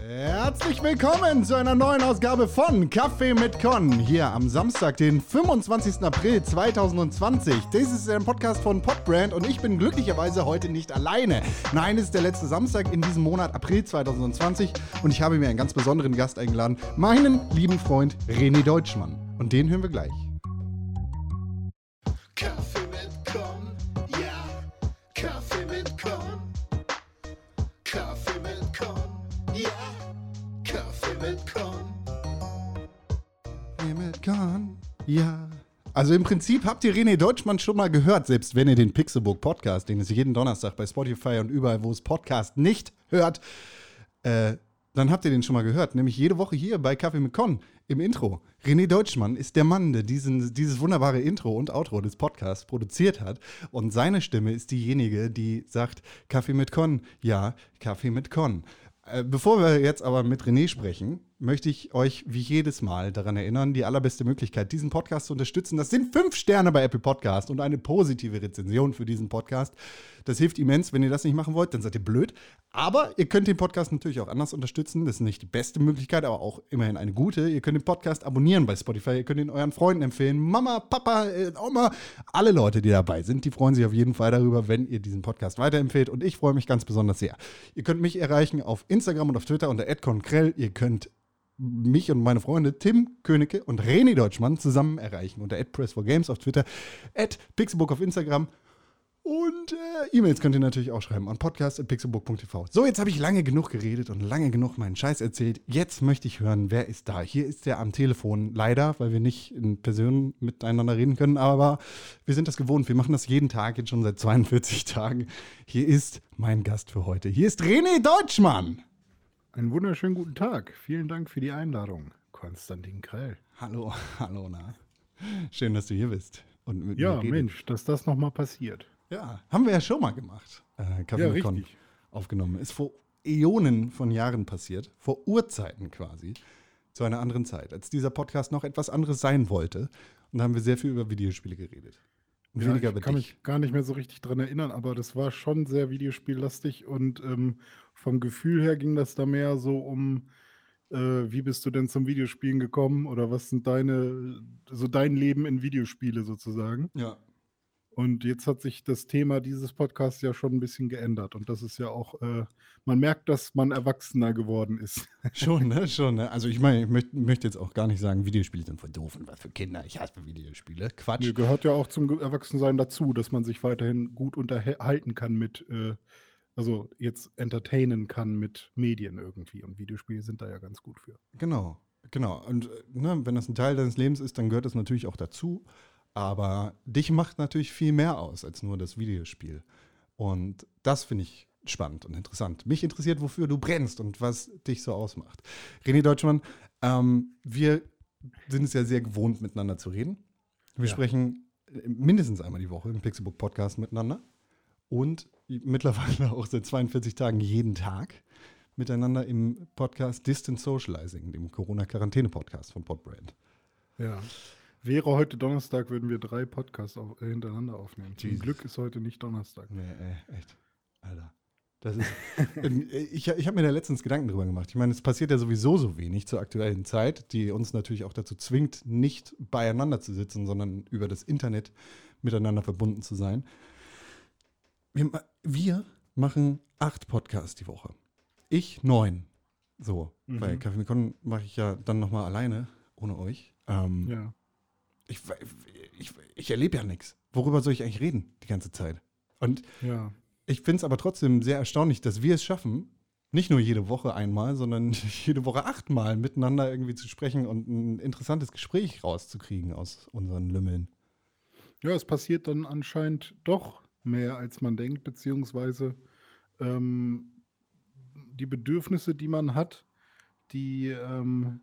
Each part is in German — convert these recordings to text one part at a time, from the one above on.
Herzlich willkommen zu einer neuen Ausgabe von Kaffee mit Con. Hier am Samstag, den 25. April 2020. Das ist ein Podcast von Podbrand und ich bin glücklicherweise heute nicht alleine. Nein, es ist der letzte Samstag in diesem Monat April 2020 und ich habe mir einen ganz besonderen Gast eingeladen, meinen lieben Freund René Deutschmann. Und den hören wir gleich. Also im Prinzip habt ihr René Deutschmann schon mal gehört, selbst wenn ihr den Pixelbook Podcast, den es jeden Donnerstag bei Spotify und überall, wo es Podcast nicht hört, äh, dann habt ihr den schon mal gehört. Nämlich jede Woche hier bei Kaffee mit Con im Intro. René Deutschmann ist der Mann, der diesen, dieses wunderbare Intro und Outro des Podcasts produziert hat. Und seine Stimme ist diejenige, die sagt: Kaffee mit Con. Ja, Kaffee mit Con. Äh, Bevor wir jetzt aber mit René sprechen, möchte ich euch wie jedes Mal daran erinnern, die allerbeste Möglichkeit, diesen Podcast zu unterstützen, das sind fünf Sterne bei Apple Podcast und eine positive Rezension für diesen Podcast. Das hilft immens. Wenn ihr das nicht machen wollt, dann seid ihr blöd. Aber ihr könnt den Podcast natürlich auch anders unterstützen. Das ist nicht die beste Möglichkeit, aber auch immerhin eine gute. Ihr könnt den Podcast abonnieren bei Spotify. Ihr könnt ihn euren Freunden empfehlen. Mama, Papa, äh, Oma, alle Leute, die dabei sind, die freuen sich auf jeden Fall darüber, wenn ihr diesen Podcast weiterempfehlt. Und ich freue mich ganz besonders sehr. Ihr könnt mich erreichen auf Instagram und auf Twitter unter @conkrell. Ihr könnt mich und meine Freunde Tim Königke und René Deutschmann zusammen erreichen unter @press4games auf Twitter, @pixelbook auf Instagram und äh, E-Mails könnt ihr natürlich auch schreiben an podcast.pixelbook.tv. So, jetzt habe ich lange genug geredet und lange genug meinen Scheiß erzählt. Jetzt möchte ich hören, wer ist da? Hier ist der am Telefon, leider, weil wir nicht in Person miteinander reden können, aber wir sind das gewohnt. Wir machen das jeden Tag, jetzt schon seit 42 Tagen. Hier ist mein Gast für heute. Hier ist René Deutschmann. Einen wunderschönen guten Tag. Vielen Dank für die Einladung, Konstantin Krell. Hallo, hallo, na. Schön, dass du hier bist. Und mit Ja, mir. Mensch, dass das nochmal passiert. Ja, haben wir ja schon mal gemacht. Äh, Kaffee Ja, mit Con richtig. aufgenommen. Ist vor Äonen von Jahren passiert, vor Urzeiten quasi, zu einer anderen Zeit, als dieser Podcast noch etwas anderes sein wollte. Und da haben wir sehr viel über Videospiele geredet. Ja, weniger ich kann mich gar nicht mehr so richtig dran erinnern, aber das war schon sehr videospiellastig und ähm, vom Gefühl her ging das da mehr so um, äh, wie bist du denn zum Videospielen gekommen oder was sind deine, so dein Leben in Videospiele sozusagen. Ja. Und jetzt hat sich das Thema dieses Podcasts ja schon ein bisschen geändert und das ist ja auch, äh, man merkt, dass man erwachsener geworden ist. Schon, ne? Schon, ne? Also ich meine, ich möchte möchte jetzt auch gar nicht sagen, Videospiele sind voll doof und was für Kinder. Ich hasse Videospiele. Quatsch. Nö, gehört ja auch zum Erwachsensein dazu, dass man sich weiterhin gut unterhalten kann mit, äh, also jetzt entertainen kann mit Medien irgendwie. Und Videospiele sind da ja ganz gut für. Genau, genau. Und äh, ne, wenn das ein Teil deines Lebens ist, dann gehört das natürlich auch dazu. Aber dich macht natürlich viel mehr aus als nur das Videospiel. Und das finde ich spannend und interessant. Mich interessiert, wofür du brennst und was dich so ausmacht. René Deutschmann, ähm, wir sind es ja sehr gewohnt, miteinander zu reden. Wir Ja. sprechen äh, mindestens einmal die Woche im Pixelbook Podcast miteinander. Und mittlerweile auch seit 42 Tagen jeden Tag miteinander im Podcast Distant Socializing, dem Corona-Quarantäne-Podcast von Podbrand. Ja. Wäre heute Donnerstag, würden wir drei Podcasts auf, äh, hintereinander aufnehmen. Zum Jesus. Glück ist heute nicht Donnerstag. Nee, ey, echt. Alter. Das ist, Ähm, ich ich habe mir da letztens Gedanken drüber gemacht. Ich meine, es passiert ja sowieso so wenig zur aktuellen Zeit, die uns natürlich auch dazu zwingt, nicht beieinander zu sitzen, sondern über das Internet miteinander verbunden zu sein. Wir, wir machen acht Podcasts die Woche. Ich neun. So, Mhm. bei Kaffee mit Con mache ich ja dann nochmal alleine, ohne euch. Ähm, Ja. Ich, ich, ich erlebe ja nichts. Worüber soll ich eigentlich reden die ganze Zeit? Und Ja. ich finde es aber trotzdem sehr erstaunlich, dass wir es schaffen, nicht nur jede Woche einmal, sondern jede Woche achtmal miteinander irgendwie zu sprechen und ein interessantes Gespräch rauszukriegen aus unseren Lümmeln. Ja, es passiert dann anscheinend doch mehr, als man denkt, beziehungsweise ähm, die Bedürfnisse, die man hat, die ähm,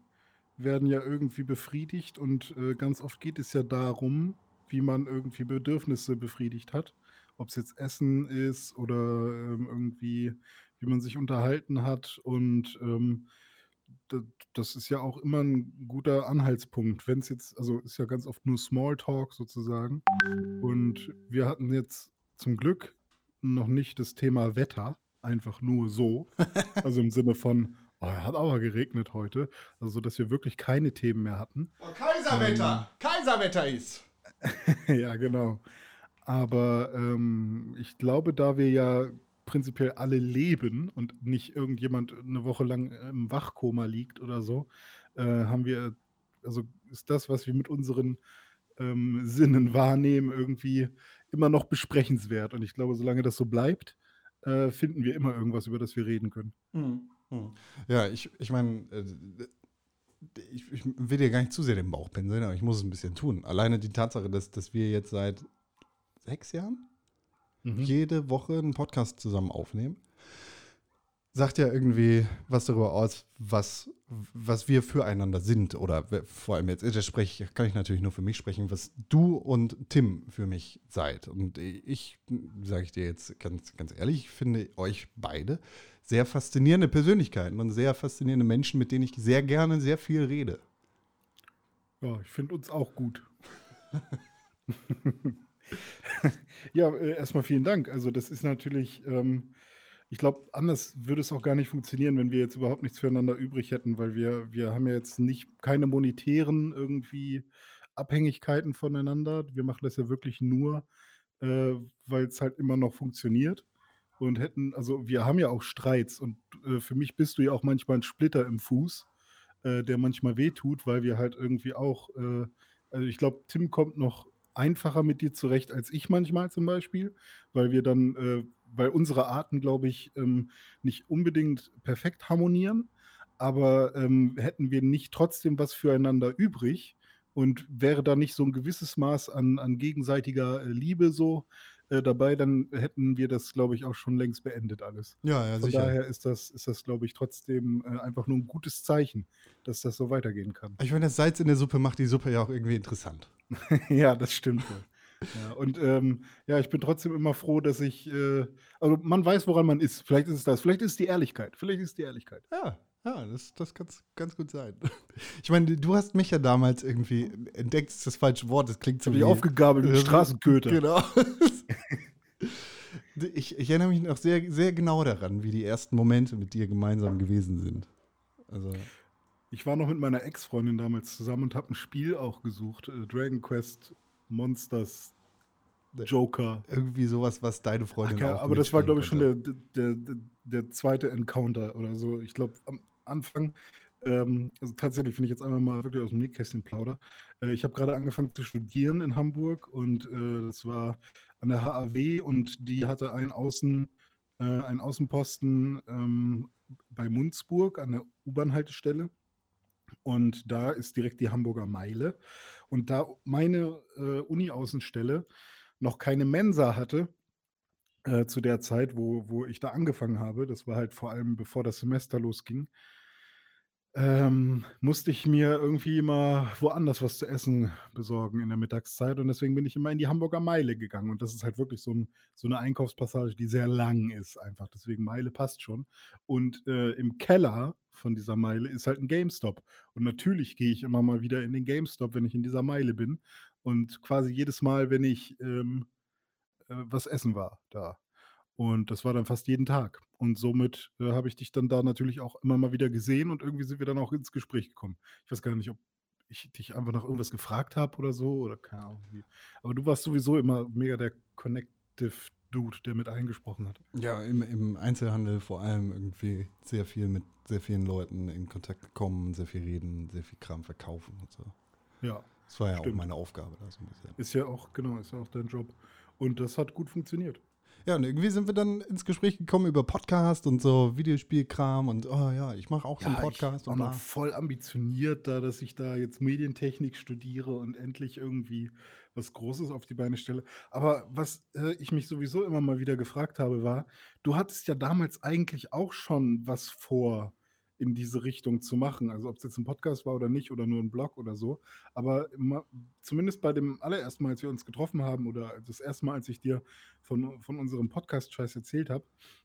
werden ja irgendwie befriedigt und äh, ganz oft geht es ja darum, wie man irgendwie Bedürfnisse befriedigt hat. Ob es jetzt Essen ist oder ähm, irgendwie, wie man sich unterhalten hat und ähm, da- das ist ja auch immer ein guter Anhaltspunkt. Wenn es jetzt, also ist ja ganz oft nur Smalltalk sozusagen. Und wir hatten jetzt zum Glück noch nicht das Thema Wetter, einfach nur so. Also im Sinne von, oh, hat aber geregnet heute. Also, dass wir wirklich keine Themen mehr hatten. Oh, Kaiserwetter! Kaiserwetter ist! ja, genau. Aber ähm, ich glaube, da wir ja prinzipiell alle leben und nicht irgendjemand eine Woche lang im Wachkoma liegt oder so, äh, haben wir, also ist das, was wir mit unseren ähm, Sinnen wahrnehmen, irgendwie immer noch besprechenswert. Und ich glaube, solange das so bleibt, äh, finden wir immer irgendwas, über das wir reden können. Hm, hm. Ja, ich, ich meine, äh, ich, ich will dir gar nicht zu sehr den Bauch pinseln, aber ich muss es ein bisschen tun. Alleine die Tatsache, dass, dass wir jetzt seit sechs Jahren Mhm. jede Woche einen Podcast zusammen aufnehmen, sagt ja irgendwie was darüber aus, was, was wir füreinander sind. Oder vor allem jetzt, das spreche, kann ich natürlich nur für mich sprechen, was du und Tim für mich seid. Und ich, sage ich dir jetzt ganz, ganz ehrlich, ich finde euch beide sehr faszinierende Persönlichkeiten und sehr faszinierende Menschen, mit denen ich sehr gerne sehr viel rede. Ja, ich finde uns auch gut. ja, äh, erstmal vielen Dank. Also das ist natürlich, ähm, ich glaube, anders würde es auch gar nicht funktionieren, wenn wir jetzt überhaupt nichts füreinander übrig hätten, weil wir, wir haben ja jetzt nicht keine monetären irgendwie Abhängigkeiten voneinander. Wir machen das ja wirklich nur, äh, weil es halt immer noch funktioniert. Und hätten, also wir haben ja auch Streits und äh, für mich bist du ja auch manchmal ein Splitter im Fuß, äh, der manchmal wehtut, weil wir halt irgendwie auch, äh, also ich glaube, Tim kommt noch einfacher mit dir zurecht als ich manchmal zum Beispiel, weil wir dann, äh, weil unsere Arten, glaube ich, ähm, nicht unbedingt perfekt harmonieren, aber ähm, hätten wir nicht trotzdem was füreinander übrig und wäre da nicht so ein gewisses Maß an, an gegenseitiger äh, Liebe so äh, dabei, dann hätten wir das, glaube ich, auch schon längst beendet alles. Ja, ja, Von daher ist das, ist das glaube ich, trotzdem äh, einfach nur ein gutes Zeichen, dass das so weitergehen kann. Ich meine, das Salz in der Suppe macht die Suppe ja auch irgendwie interessant. ja, das stimmt wohl. Ja, und ähm, ja, ich bin trotzdem immer froh, dass ich, äh, also man weiß, woran man ist. Vielleicht ist es das. Vielleicht ist es die Ehrlichkeit. Vielleicht ist es die Ehrlichkeit. Ja, ja, das, das kann ganz gut sein. Ich meine, du hast mich ja damals irgendwie entdeckt, ist das falsche Wort, das klingt so wie aufgegabelt mit Ja, Straßenköter. Genau. Ich, ich erinnere mich noch sehr, sehr genau daran, wie die ersten Momente mit dir gemeinsam gewesen sind. Also, Ich war noch mit meiner Ex-Freundin damals zusammen und habe ein Spiel auch gesucht. Äh, Dragon Quest Monsters Joker. irgendwie sowas, was deine Ach, Freundin ja, auch aber das war, glaube ich, schon der, der, der, der zweite Encounter oder so. Ich glaube, am Anfang, ähm, also tatsächlich finde ich jetzt einmal mal wirklich aus dem Nähkästchen plauder. Äh, ich habe gerade angefangen zu studieren in Hamburg und äh, das war an der HAW und die hatte einen, Außen, äh, einen Außenposten ähm, bei Munzburg an der U-Bahn-Haltestelle. Und da ist direkt die Hamburger Meile. Und da meine äh, Uni-Außenstelle noch keine Mensa hatte, äh, zu der Zeit, wo, wo ich da angefangen habe, das war halt vor allem bevor das Semester losging, ähm, musste ich mir irgendwie immer woanders was zu essen besorgen in der Mittagszeit. Und deswegen bin ich immer in die Hamburger Meile gegangen. Und das ist halt wirklich so, ein, so eine Einkaufspassage, die sehr lang ist einfach. Deswegen Meile passt schon. Und äh, im Keller von dieser Meile ist halt ein GameStop. Und natürlich gehe ich immer mal wieder in den GameStop, wenn ich in dieser Meile bin. Und quasi jedes Mal, wenn ich ähm, äh, was essen war da. Und das war dann fast jeden Tag. Und somit äh, habe ich dich dann da natürlich auch immer mal wieder gesehen und irgendwie sind wir dann auch ins Gespräch gekommen. Ich weiß gar nicht, ob ich dich einfach nach irgendwas gefragt habe oder so oder keine Ahnung. Wie. Aber du warst sowieso immer mega der Connective Dude, der mit eingesprochen hat. Ja, im, im Einzelhandel vor allem irgendwie sehr viel mit sehr vielen Leuten in Kontakt kommen, sehr viel reden, sehr viel Kram verkaufen und so. Ja, Das war ja Stimmt. auch meine Aufgabe da so ein bisschen. ist ja auch, genau, ist ja auch dein Job. Und das hat gut funktioniert. Ja, und irgendwie sind wir dann ins Gespräch gekommen über Podcast und so Videospielkram und oh ja, ich mache auch so einen Podcast ich auch und noch voll ambitioniert da, dass ich da jetzt Medientechnik studiere und endlich irgendwie was Großes auf die Beine stelle. Aber was äh, ich mich sowieso immer mal wieder gefragt habe, war, du hattest ja damals eigentlich auch schon was vor in diese Richtung zu machen. Also ob es jetzt ein Podcast war oder nicht oder nur ein Blog oder so. Aber immer, zumindest bei dem allerersten Mal, als wir uns getroffen haben oder das erste Mal, als ich dir von, von unserem Podcast-Scheiß erzählt habe,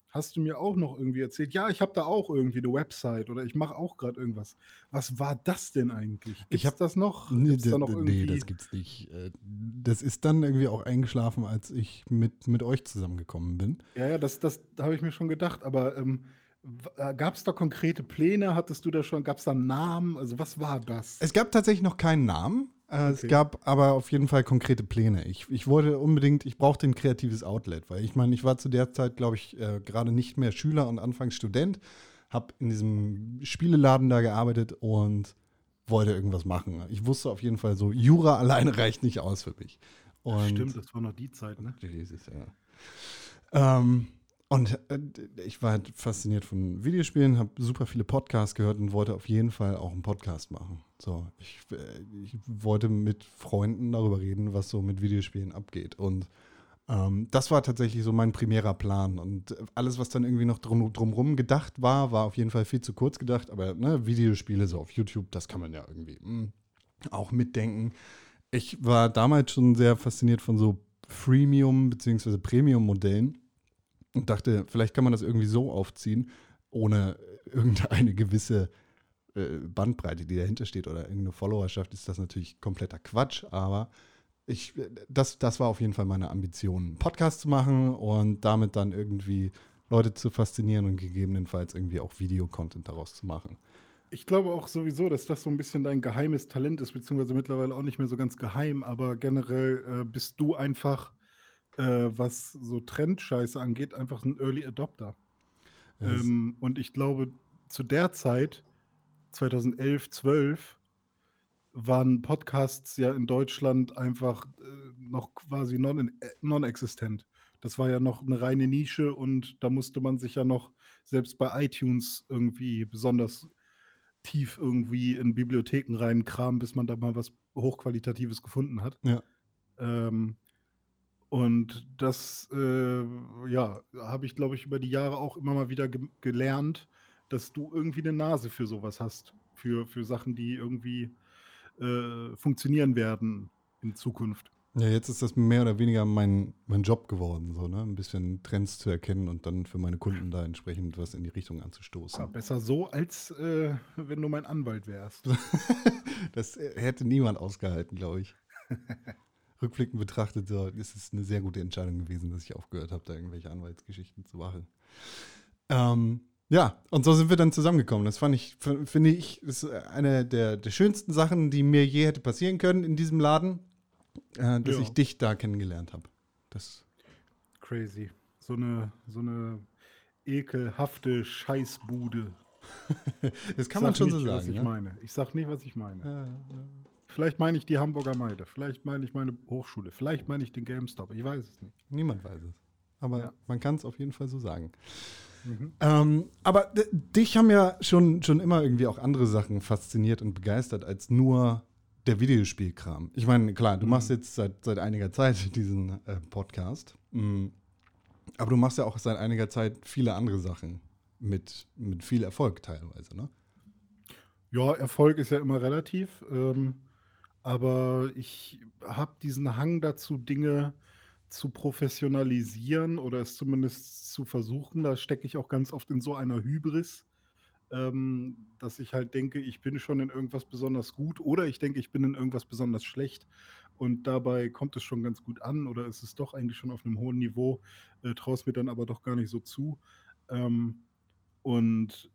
hast du mir auch noch irgendwie erzählt, ja, ich habe da auch irgendwie eine Website oder ich mache auch gerade irgendwas. Was war das denn eigentlich? Gibt's Ich hab- das noch? Nee, da noch nee, das gibt's nicht. Äh, Das ist dann irgendwie auch eingeschlafen, als ich mit, mit euch zusammengekommen bin. Ja, ja, das, das habe ich mir schon gedacht, aber ähm, gab es da konkrete Pläne? Hattest du da schon, gab es da einen Namen? Also was war das? Es gab tatsächlich noch keinen Namen. Äh, Es Okay. gab aber auf jeden Fall konkrete Pläne. Ich, ich wollte unbedingt, ich brauchte ein kreatives Outlet, weil ich meine, ich war zu der Zeit, glaube ich, äh, gerade nicht mehr Schüler und anfangs Student, habe in diesem Spieleladen da gearbeitet und wollte irgendwas machen. Ich wusste auf jeden Fall so, Jura alleine reicht nicht aus für mich. Und Stimmt, das war noch die Zeit, ne? Jesus, ja. Ähm, und äh, ich war halt fasziniert von Videospielen, habe super viele Podcasts gehört und wollte auf jeden Fall auch einen Podcast machen. So, ich, äh, ich wollte mit Freunden darüber reden, was so mit Videospielen abgeht. Und ähm, das war tatsächlich so mein primärer Plan. Und alles, was dann irgendwie noch drum, drumrum gedacht war, war auf jeden Fall viel zu kurz gedacht. Aber ne, Videospiele so auf YouTube, das kann man ja irgendwie mm, auch mitdenken. Ich war damals schon sehr fasziniert von so Freemium- bzw. Premium-Modellen und dachte, vielleicht kann man das irgendwie so aufziehen, ohne irgendeine gewisse äh, Bandbreite, die dahinter steht oder irgendeine Followerschaft, ist das natürlich kompletter Quatsch, aber ich, das, das war auf jeden Fall meine Ambition, einen Podcast zu machen und damit dann irgendwie Leute zu faszinieren und gegebenenfalls irgendwie auch Videocontent daraus zu machen. Ich glaube auch sowieso, dass das so ein bisschen dein geheimes Talent ist, beziehungsweise mittlerweile auch nicht mehr so ganz geheim, aber generell äh, bist du einfach, äh, was so Trendscheiße angeht, einfach ein Early Adopter. Das- Ähm, und ich glaube, zu der Zeit, 2011, 12, waren Podcasts ja in Deutschland einfach äh, noch quasi non- äh, non-existent. das war ja noch eine reine Nische und da musste man sich ja noch selbst bei iTunes irgendwie besonders tief irgendwie in Bibliotheken reinkramen, bis man da mal was Hochqualitatives gefunden hat. Ja. Ähm, und das, äh, ja, habe ich, glaube ich, über die Jahre auch immer mal wieder ge gelernt, dass du irgendwie eine Nase für sowas hast. Für, für Sachen, die irgendwie äh, funktionieren werden in Zukunft. Ja, jetzt ist das mehr oder weniger mein, mein Job geworden, so, ne? Ein bisschen Trends zu erkennen und dann für meine Kunden da entsprechend was in die Richtung anzustoßen. Ja, besser so, als äh, wenn du mein Anwalt wärst. Das äh, hätte niemand ausgehalten, glaube ich. Rückblickend betrachtet, so, ist es eine sehr gute Entscheidung gewesen, dass ich aufgehört habe, da irgendwelche Anwaltsgeschichten zu machen. Ähm, ja, und so sind wir dann zusammengekommen. Das fand ich, finde ich, ist eine der, der schönsten Sachen, die mir je hätte passieren können in diesem Laden, äh, dass Ja. ich dich da kennengelernt habe. Das, Crazy. So eine, so eine ekelhafte Scheißbude. das kann man schon nicht, so was sagen. ich Ja? meine. Ich sag nicht, was ich meine. Ja, ja. Vielleicht meine ich die Hamburger Meide. Vielleicht meine ich meine Hochschule. Vielleicht meine ich den GameStop. Ich weiß es nicht. Niemand weiß es. Aber Ja. man kann es auf jeden Fall so sagen. Mhm. Ähm, aber dich haben ja schon, schon immer irgendwie auch andere Sachen fasziniert und begeistert als nur der Videospielkram. Ich meine, klar, du machst jetzt seit, seit einiger Zeit diesen äh, Podcast. Mm. Aber du machst ja auch seit einiger Zeit viele andere Sachen mit, mit viel Erfolg teilweise, ne? Ja, Erfolg ist ja immer relativ. Ähm, aber ich habe diesen Hang dazu, Dinge zu professionalisieren oder es zumindest zu versuchen. Da stecke ich auch ganz oft in so einer Hybris, ähm, dass ich halt denke, ich bin schon in irgendwas besonders gut oder ich denke, ich bin in irgendwas besonders schlecht. Und dabei kommt es schon ganz gut an oder ist es doch eigentlich schon auf einem hohen Niveau, äh, traue es mir dann aber doch gar nicht so zu. Ähm, und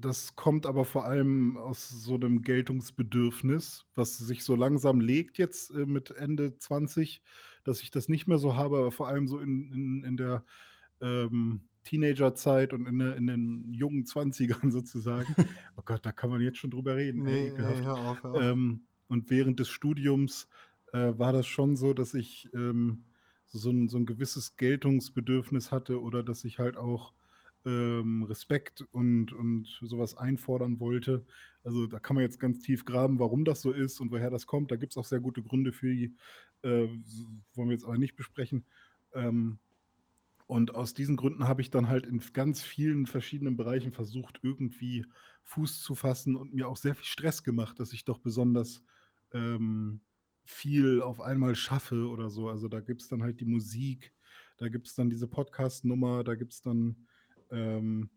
das kommt aber vor allem aus so einem Geltungsbedürfnis, was sich so langsam legt jetzt äh, mit Ende 20, dass ich das nicht mehr so habe, aber vor allem so in, in, in der ähm, Teenagerzeit und in, in den jungen 20ern sozusagen. oh Gott, da kann man jetzt schon drüber reden. ey, ekelhaft. hör auf, hör Ähm, und während des Studiums äh, war das schon so, dass ich ähm, so, ein, so ein gewisses Geltungsbedürfnis hatte oder dass ich halt auch ähm, Respekt und, und sowas einfordern wollte. Also da kann man jetzt ganz tief graben, warum das so ist und woher das kommt. Da gibt es auch sehr gute Gründe für, die äh, wollen wir jetzt aber nicht besprechen. Ähm, Und aus diesen Gründen habe ich dann halt in ganz vielen verschiedenen Bereichen versucht, irgendwie Fuß zu fassen und mir auch sehr viel Stress gemacht, dass ich doch besonders ähm, viel auf einmal schaffe oder so. Also da gibt es dann halt die Musik, da gibt es dann diese Podcast-Nummer, da gibt es dann ähm,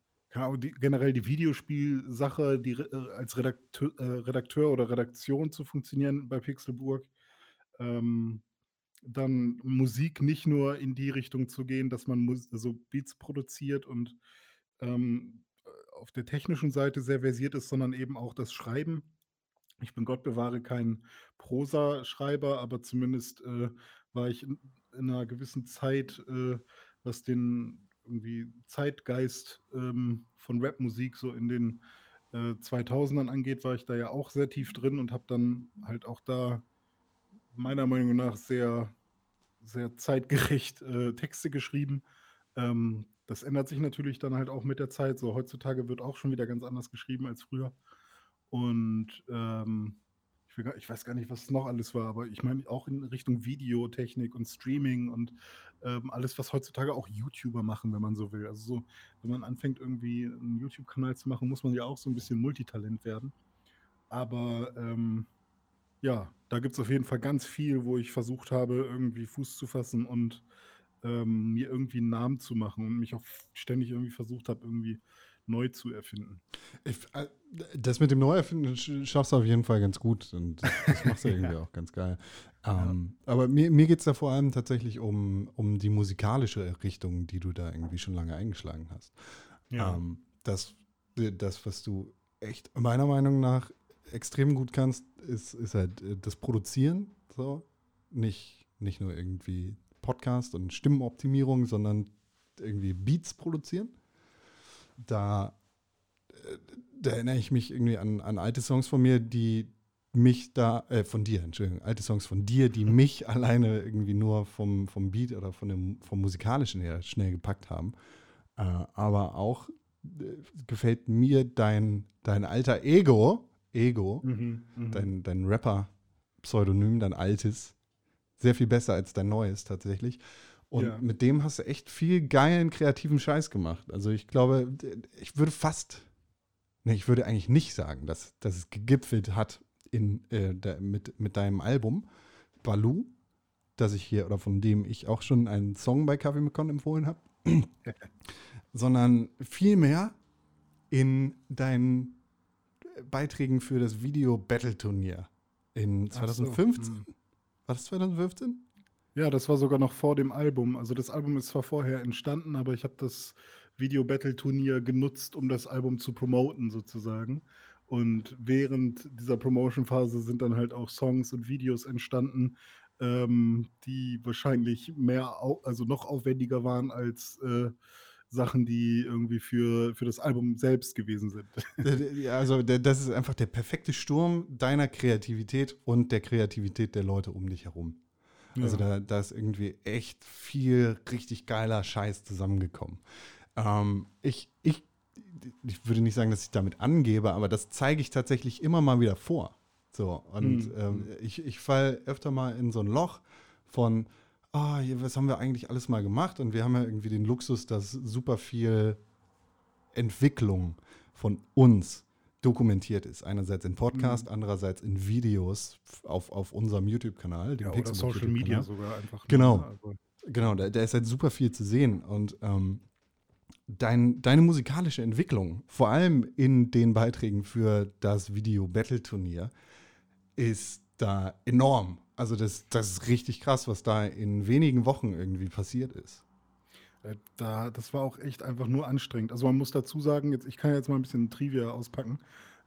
die, generell die Videospielsache, die äh, als Redakteur, äh, Redakteur oder Redaktion zu funktionieren bei Pixelburg. Ähm, dann Musik nicht nur in die Richtung zu gehen, dass man Mus also Beats produziert und ähm, auf der technischen Seite sehr versiert ist, sondern eben auch das Schreiben. Ich bin Gott bewahre kein Prosaschreiber, aber zumindest äh, war ich in, in einer gewissen Zeit, äh, was den irgendwie Zeitgeist ähm, von Rapmusik so in den äh, 2000ern angeht, war ich da ja auch sehr tief drin und habe dann halt auch da meiner Meinung nach sehr, sehr zeitgerecht äh, Texte geschrieben. Ähm, das ändert sich natürlich dann halt auch mit der Zeit. So heutzutage wird auch schon wieder ganz anders geschrieben als früher. Und ähm, ich weiß gar nicht, was es noch alles war, aber ich meine auch in Richtung Videotechnik und Streaming und ähm, alles, was heutzutage auch YouTuber machen, wenn man so will. Also so, wenn man anfängt, irgendwie einen YouTube-Kanal zu machen, muss man ja auch so ein bisschen Multitalent werden. Aber ähm, ja, da gibt es auf jeden Fall ganz viel, wo ich versucht habe, irgendwie Fuß zu fassen und ähm, mir irgendwie einen Namen zu machen und mich auch ständig irgendwie versucht habe, irgendwie neu zu erfinden. Ich, äh, das mit dem Neuerfinden sch- schaffst du auf jeden Fall ganz gut und das machst du irgendwie auch ganz geil. Ähm, Aber mir, mir geht es da vor allem tatsächlich um, um die musikalische Richtung, die du da irgendwie schon lange eingeschlagen hast. Ähm, das, das, was du echt meiner Meinung nach extrem gut kannst, ist, ist halt äh, das Produzieren. So. Nicht, nicht nur irgendwie Podcast und Stimmenoptimierung, sondern irgendwie Beats produzieren. Da, äh, da erinnere ich mich irgendwie an, an alte Songs von mir, die mich da, äh, von dir, Entschuldigung, alte Songs von dir, die mich alleine irgendwie nur vom, vom Beat oder von dem, vom musikalischen her schnell gepackt haben. Äh, aber auch äh, gefällt mir dein, dein alter Ego, Ego, Mhm, mhm. dein, dein Rapper-Pseudonym, dein altes, sehr viel besser als dein neues tatsächlich. Und Ja. mit dem hast du echt viel geilen, kreativen Scheiß gemacht. Also ich glaube, ich würde fast, nee, ich würde eigentlich nicht sagen, dass, dass es gegipfelt hat in, äh, der, mit, mit deinem Album Baloo, das ich hier, oder von dem ich auch schon einen Song bei Kaffee McCon empfohlen habe, sondern vielmehr in deinen Beiträgen für das Video-Battle-Turnier in Ach so, 2015. hm. War das 2015? Ja, das war sogar noch vor dem Album. Also das Album ist zwar vorher entstanden, aber ich habe das Video-Battle-Turnier genutzt, um das Album zu promoten sozusagen. Und während dieser Promotion-Phase sind dann halt auch Songs und Videos entstanden, ähm, die wahrscheinlich mehr, also noch aufwendiger waren als äh, Sachen, die irgendwie für, für das Album selbst gewesen sind. Also das ist einfach der perfekte Sturm deiner Kreativität und der Kreativität der Leute um dich herum. Also Ja. da, da ist irgendwie echt viel richtig geiler Scheiß zusammengekommen. Ähm, ich, ich, ich würde nicht sagen, dass ich damit angebe, aber das zeige ich tatsächlich immer mal wieder vor. So, und Mhm. ähm, ich, ich falle öfter mal in so ein Loch von, ah, hier, was haben wir eigentlich alles mal gemacht? Und wir haben ja irgendwie den Luxus, dass super viel Entwicklung von uns dokumentiert ist. Einerseits in Podcast, andererseits in Videos auf, auf unserem YouTube-Kanal. dem Ja, oder Pixelbook Social Media sogar einfach. Genau. ne? Also, Genau, da, da ist halt super viel zu sehen. Und ähm, dein, deine musikalische Entwicklung, vor allem in den Beiträgen für das Video-Battle-Turnier, ist da enorm. Also das, das ist richtig krass, was da in wenigen Wochen irgendwie passiert ist. Äh, Da, das war auch echt einfach nur anstrengend. Also man muss dazu sagen, jetzt, ich kann jetzt mal ein bisschen Trivia auspacken.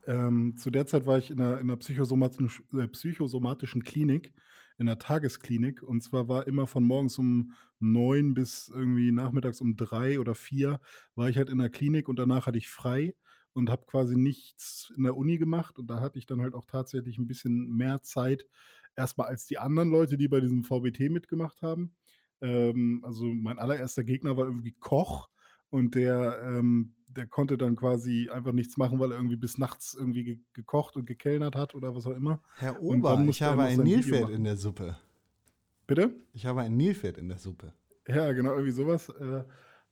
Ähm, zu der Zeit war ich in einer, in äh, psychosomatischen Klinik, in einer Tagesklinik. Und zwar war immer von morgens um neun bis irgendwie nachmittags um drei oder vier war ich halt in der Klinik und danach hatte ich frei und habe quasi nichts in der Uni gemacht. Und da hatte ich dann halt auch tatsächlich ein bisschen mehr Zeit, erstmal als die anderen Leute, die bei diesem VBT mitgemacht haben. Ähm, also mein allererster Gegner war irgendwie Koch und der, ähm, der konnte dann quasi einfach nichts machen, weil er irgendwie bis nachts irgendwie ge gekocht und gekellnert hat oder was auch immer. Herr Ober, ich habe ein Nilpferd in der Suppe. Bitte? Ich habe ein Nilpferd in der Suppe. Ja, genau, irgendwie sowas. Äh,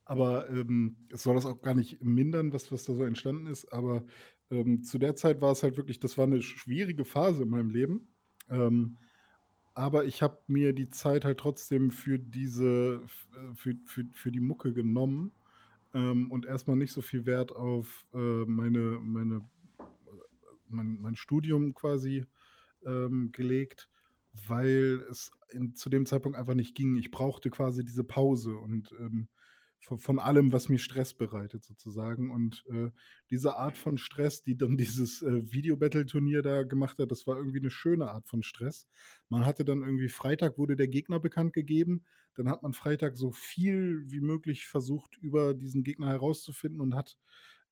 aber ähm, es soll das auch gar nicht mindern, was, was da so entstanden ist. Aber ähm, zu der Zeit war es halt wirklich, das war eine schwierige Phase in meinem Leben. Ähm, aber ich habe mir die Zeit halt trotzdem für diese, äh, für, für, für die Mucke genommen ähm, und erstmal nicht so viel Wert auf äh, meine, meine, mein, mein Studium quasi ähm, gelegt, weil es in, zu dem Zeitpunkt einfach nicht ging. Ich brauchte quasi diese Pause und ähm, von, von allem, was mir Stress bereitet, sozusagen. Und äh, diese Art von Stress, die dann dieses äh, Video-Battle-Turnier da gemacht hat, das war irgendwie eine schöne Art von Stress. Man hatte dann irgendwie Freitag wurde der Gegner bekannt gegeben. Dann hat man Freitag so viel wie möglich versucht, über diesen Gegner herauszufinden und hat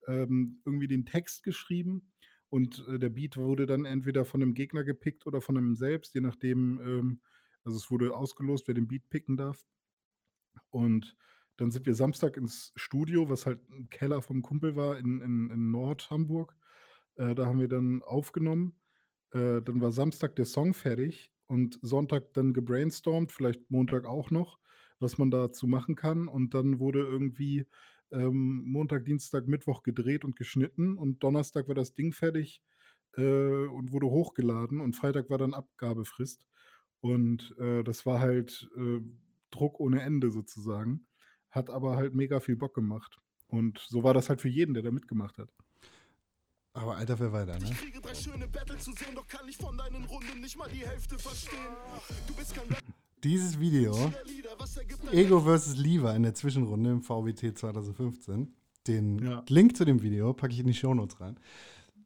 ähm, irgendwie den Text geschrieben. Und äh, der Beat wurde dann entweder von dem Gegner gepickt oder von einem selbst, je nachdem. Ähm, also es wurde ausgelost, wer den Beat picken darf. Und dann sind wir Samstag ins Studio, was halt ein Keller vom Kumpel war in, in, in Nord-Hamburg. Äh, da haben wir dann aufgenommen. Äh, dann war Samstag der Song fertig und Sonntag dann gebrainstormt, vielleicht Montag auch noch, was man dazu machen kann. Und dann wurde irgendwie ähm, Montag, Dienstag, Mittwoch gedreht und geschnitten und Donnerstag war das Ding fertig äh, und wurde hochgeladen und Freitag war dann Abgabefrist. Und äh, das war halt äh, Druck ohne Ende sozusagen. Hat aber halt mega viel Bock gemacht. Und so war das halt für jeden, der da mitgemacht hat. Aber alter Verwalter, ne? Ich kriege drei schöne Battle zu sehen, doch kann ich von deinen Runden nicht mal die Hälfte verstehen. Du bist kein Dieses Video, Ego vs. Lever in der Zwischenrunde im VWT 2015, den Ja. Link zu dem Video packe ich in die Shownotes rein.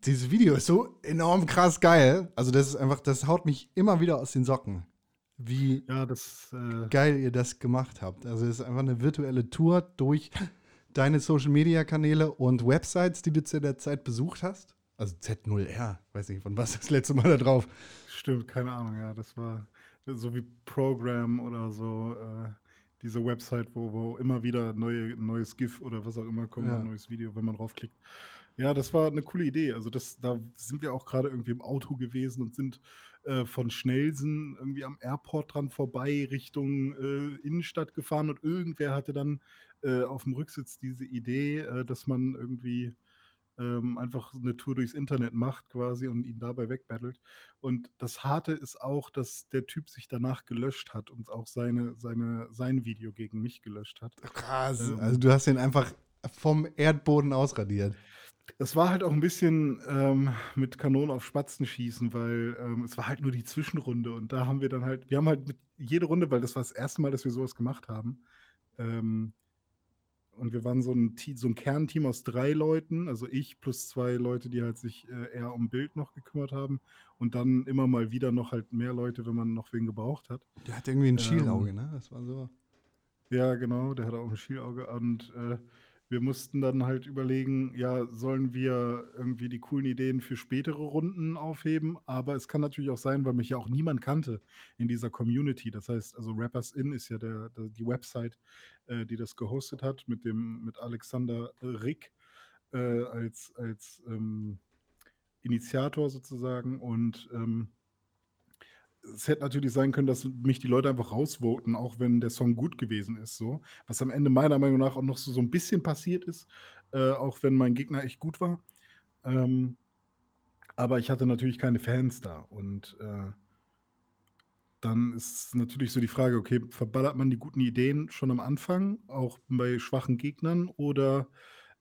Dieses Video ist so enorm krass geil. Also, das ist einfach, das haut mich immer wieder aus den Socken. Wie Ja, das, äh, geil ihr das gemacht habt. Also es ist einfach eine virtuelle Tour durch deine Social Media Kanäle und Websites, die du zu der Zeit besucht hast. Also Z0R, weiß nicht, von was das letzte Mal da drauf. stimmt, keine Ahnung, ja, das war so wie Program oder so, äh, diese Website, wo, wo immer wieder neue, neues GIF oder was auch immer kommt, Ja. ein neues Video, wenn man draufklickt. Ja, das war eine coole Idee. Also das, da sind wir auch gerade irgendwie im Auto gewesen und sind äh, von Schnelsen irgendwie am Airport dran vorbei Richtung äh, Innenstadt gefahren und irgendwer hatte dann äh, auf dem Rücksitz diese Idee, äh, dass man irgendwie ähm, einfach eine Tour durchs Internet macht quasi und ihn dabei wegbattelt. Und das Harte ist auch, dass der Typ sich danach gelöscht hat und auch seine, seine, sein Video gegen mich gelöscht hat. Krass. Ähm. Also du hast den einfach vom Erdboden ausradiert. Es war halt auch ein bisschen ähm, mit Kanonen auf Spatzen schießen, weil ähm, es war halt nur die Zwischenrunde und da haben wir dann halt, wir haben halt mit jede Runde, weil das war das erste Mal, dass wir sowas gemacht haben. Ähm, und wir waren so ein, so ein Kernteam aus drei Leuten, also ich plus zwei Leute, die halt sich äh, eher um Bild noch gekümmert haben und dann immer mal wieder noch halt mehr Leute, wenn man noch wen gebraucht hat. Der hat irgendwie ein Ähm. Schielauge, ne? Das war so. Ja, genau, der hatte auch ein Schielauge und äh, wir mussten dann halt überlegen, ja, sollen wir irgendwie die coolen Ideen für spätere Runden aufheben? Aber es kann natürlich auch sein, weil mich ja auch niemand kannte in dieser Community. Das heißt, also Rappers In ist ja der, der, die Website, äh, die das gehostet hat, mit dem, mit Alexander Rick äh, als, als ähm, Initiator sozusagen. Und ähm, es hätte natürlich sein können, dass mich die Leute einfach rausvoten, auch wenn der Song gut gewesen ist. So. Was am Ende meiner Meinung nach auch noch so, so ein bisschen passiert ist, äh, auch wenn mein Gegner echt gut war. Ähm, aber ich hatte natürlich keine Fans da. Und äh, dann ist natürlich so die Frage, okay, verballert man die guten Ideen schon am Anfang, auch bei schwachen Gegnern, oder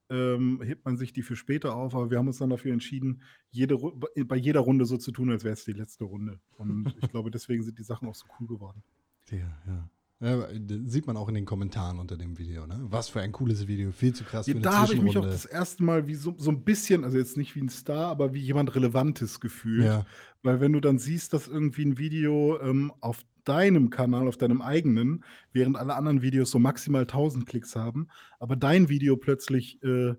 ähm, hebt man sich die für später auf? Aber wir haben uns dann dafür entschieden, jede, bei jeder Runde so zu tun, als wäre es die letzte Runde. Und ich glaube, deswegen sind die Sachen auch so cool geworden. Ja, ja. Ja, das sieht man auch in den Kommentaren unter dem Video, ne? Was für ein cooles Video, viel zu krass Ja, für eine da habe ich mich auch das erste Mal wie so, so ein bisschen, also jetzt nicht wie ein Star, aber wie jemand Relevantes gefühlt. Ja, Weil wenn du dann siehst, dass irgendwie ein Video ähm, auf deinem Kanal, auf deinem eigenen, während alle anderen Videos so maximal 1000 Klicks haben, aber dein Video plötzlich äh,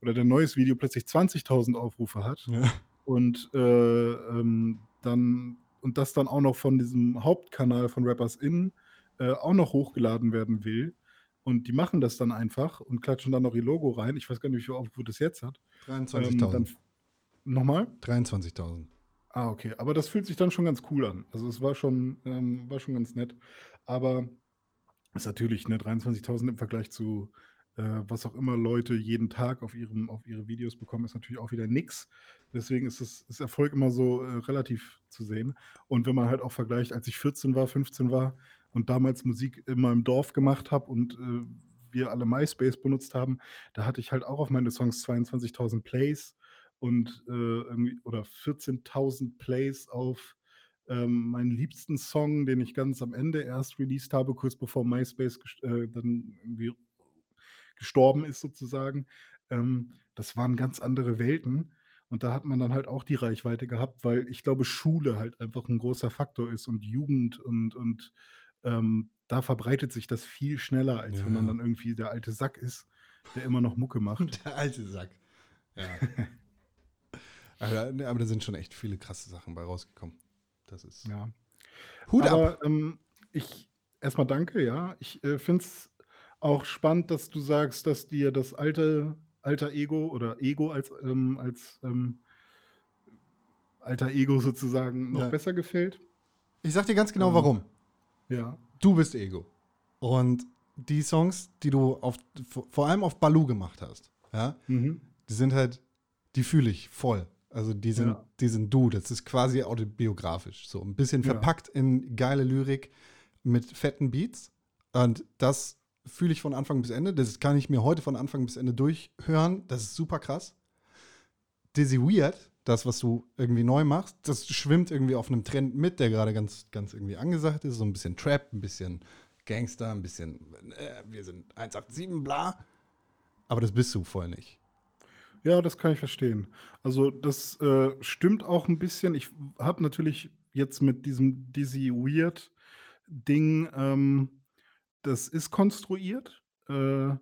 oder dein neues Video plötzlich 20.000 Aufrufe hat ja. und äh, ähm, dann und das dann auch noch von diesem Hauptkanal von Rappers In äh, auch noch hochgeladen werden will. Und die machen das dann einfach und klatschen dann noch ihr Logo rein. Ich weiß gar nicht, wie viel Aufrufe das jetzt hat. Ähm, 23.000. dann nochmal? 23.000. Ah, okay. Aber das fühlt sich dann schon ganz cool an. Also es war schon, ähm, war schon ganz nett. Aber ist natürlich, ne, 23.000 im Vergleich zu, äh, was auch immer Leute jeden Tag auf ihrem auf ihre Videos bekommen, ist natürlich auch wieder nix. Deswegen ist es ist Erfolg immer so, äh, relativ zu sehen. Und wenn man halt auch vergleicht, als ich 14 war, 15 war und damals Musik in meinem Dorf gemacht habe und, äh, wir alle MySpace benutzt haben, da hatte ich halt auch auf meine Songs 22.000 Plays und, äh, oder 14.000 Plays auf, ähm, meinen liebsten Song, den ich ganz am Ende erst released habe, kurz bevor MySpace äh, dann irgendwie gestorben ist sozusagen. Ähm, das waren ganz andere Welten. Und da hat man dann halt auch die Reichweite gehabt, weil ich glaube, Schule halt einfach ein großer Faktor ist und Jugend und, und ähm, da verbreitet sich das viel schneller, als wenn man Ja. dann irgendwie der alte Sack ist, der immer noch Mucke macht. Der alte Sack. Ja. aber, ne, aber da sind schon echt viele krasse Sachen bei rausgekommen. Das ist. Ja. Hut ab! Aber ähm, ich erstmal danke, ja. Ich äh, finde es auch spannend, dass du sagst, dass dir das alte alter Ego oder Ego als, ähm, als ähm, alter Ego sozusagen noch Ja. besser gefällt. Ich sag dir ganz genau Ähm, warum. Ja. Du bist Ego. Und die Songs, die du auf, vor allem auf Baloo gemacht hast, ja, Mhm. die sind halt, die fühle ich voll. Also die sind, Ja. die sind du. Das ist quasi autobiografisch. So ein bisschen Ja. verpackt in geile Lyrik mit fetten Beats. Und das fühle ich von Anfang bis Ende. Das kann ich mir heute von Anfang bis Ende durchhören. Das ist super krass. Dizzy Weird, das, was du irgendwie neu machst, das schwimmt irgendwie auf einem Trend mit, der gerade ganz, ganz irgendwie angesagt ist. So ein bisschen Trap, ein bisschen Gangster, ein bisschen, äh, wir sind 187, bla. Aber das bist du voll nicht. Ja, das kann ich verstehen. Also das äh, stimmt auch ein bisschen. Ich habe natürlich jetzt mit diesem Dizzy Weird Ding, ähm, das ist konstruiert. Äh,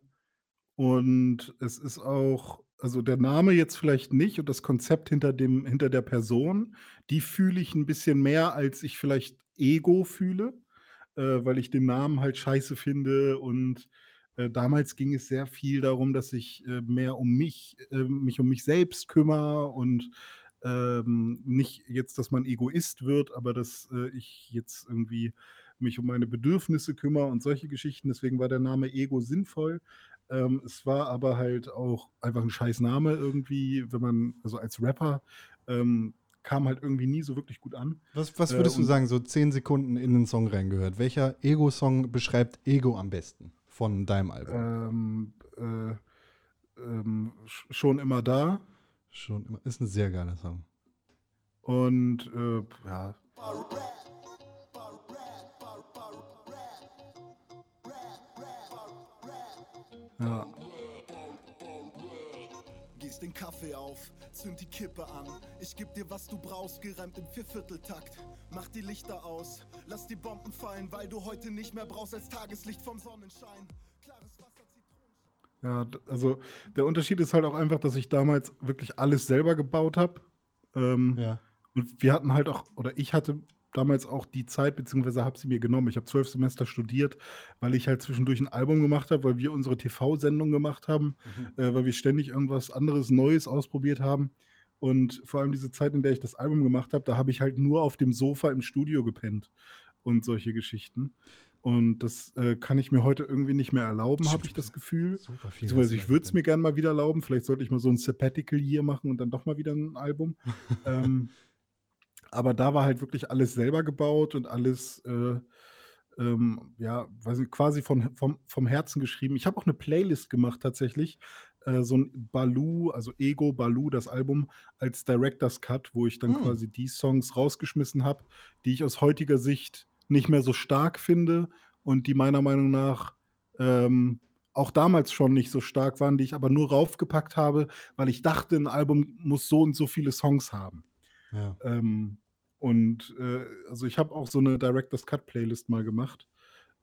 und es ist auch, also der Name jetzt vielleicht nicht und das Konzept hinter dem, hinter der Person, die fühle ich ein bisschen mehr, als ich vielleicht Ego fühle, äh, weil ich den Namen halt scheiße finde und äh, damals ging es sehr viel darum, dass ich äh, mehr um mich, äh, mich um mich selbst kümmere und ähm, nicht jetzt, dass man Egoist wird, aber dass äh, ich jetzt irgendwie mich um meine Bedürfnisse kümmere und solche Geschichten. Deswegen war der Name Ego sinnvoll. Ähm, es war aber halt auch einfach ein scheiß Name irgendwie, wenn man, also als Rapper, ähm, kam halt irgendwie nie so wirklich gut an. Was, was Äh, würdest du und- sagen, so zehn Sekunden in den Song reingehört? Welcher Ego-Song beschreibt Ego am besten von deinem Album? Ähm, äh, ähm, sch- schon immer da. Schon immer. Ist ein sehr geiler Song. Und äh, ja, ja, Gieß den Kaffee auf, zünd die Kippe an. Ich geb dir, was du brauchst, gereimt im Viervierteltakt. Mach die Lichter aus, lass die Bomben fallen, weil du heute nicht mehr brauchst als Tageslicht vom Sonnenschein. Klares Wasser, Zitronen. ja, also der Unterschied ist halt auch einfach, dass ich damals wirklich alles selber gebaut habe. Ähm, Ja. Und wir hatten halt auch, oder ich hatte damals auch die Zeit, beziehungsweise habe sie mir genommen. Ich habe zwölf Semester studiert, weil ich halt zwischendurch ein Album gemacht habe, weil wir unsere TV-Sendung gemacht haben, äh, weil wir ständig irgendwas anderes Neues ausprobiert haben. Und vor allem diese Zeit, in der ich das Album gemacht habe, da habe ich halt nur auf dem Sofa im Studio gepennt und solche Geschichten. Und das äh, kann ich mir heute irgendwie nicht mehr erlauben, habe ich das Gefühl. Super viel. Beziehungsweise ich würde es mir gerne mal wieder erlauben. Vielleicht sollte ich mal so ein Sabbatical hier machen und dann doch mal wieder ein Album. ähm, aber da war halt wirklich alles selber gebaut und alles, äh, ähm, ja, weiß nicht, quasi von, vom, vom Herzen geschrieben. Ich habe auch eine Playlist gemacht tatsächlich. Äh, so ein Baloo, also Ego Baloo, das Album, als Director's Cut, wo ich dann Hm. quasi die Songs rausgeschmissen habe, die ich aus heutiger Sicht nicht mehr so stark finde und die meiner Meinung nach ähm, auch damals schon nicht so stark waren, die ich aber nur raufgepackt habe, weil ich dachte, ein Album muss so und so viele Songs haben. Ja. Ähm, und äh, also ich habe auch so eine Director's Cut Playlist mal gemacht.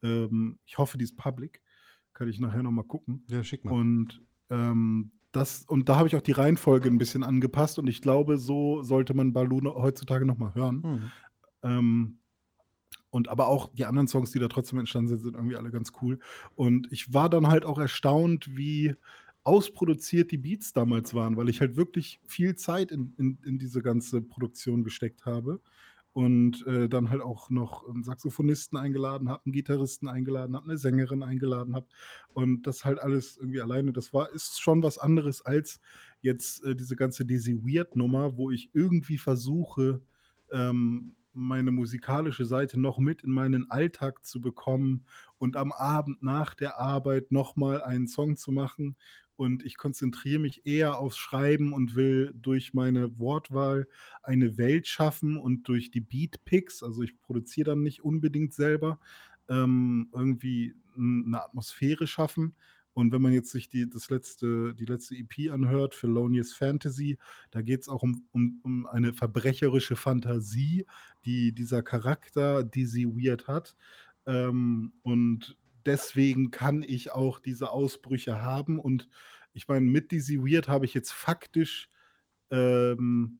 Ähm, ich hoffe, die ist public. Kann ich nachher nochmal gucken. ja, schick mal. Und ähm, das, und da habe ich auch die Reihenfolge ein bisschen angepasst und ich glaube, so sollte man Baloo no- heutzutage nochmal hören. Hm. Ähm, und aber auch die anderen Songs, die da trotzdem entstanden sind, sind irgendwie alle ganz cool. Und ich war dann halt auch erstaunt, wie ausproduziert die Beats damals waren, weil ich halt wirklich viel Zeit in, in, in diese ganze Produktion gesteckt habe. und äh, dann halt auch noch einen Saxophonisten eingeladen habe, einen Gitarristen eingeladen habe, eine Sängerin eingeladen habe und das halt alles irgendwie alleine, das war ist schon was anderes als jetzt äh, diese ganze Dizzy Weird Nummer, wo ich irgendwie versuche, ähm, meine musikalische Seite noch mit in meinen Alltag zu bekommen und am Abend nach der Arbeit nochmal einen Song zu machen. Und ich konzentriere mich eher aufs Schreiben und will durch meine Wortwahl eine Welt schaffen und durch die Beat-Picks, also ich produziere dann nicht unbedingt selber, ähm, irgendwie eine Atmosphäre schaffen. Und wenn man jetzt sich die, das letzte, die letzte EP anhört, Felonious Fantasy, da geht es auch um, um, um eine verbrecherische Fantasie, die dieser Charakter, sie weird hat. Ähm, und deswegen kann ich auch diese Ausbrüche haben. Und ich meine, mit Dizzy Weird habe ich jetzt faktisch ähm,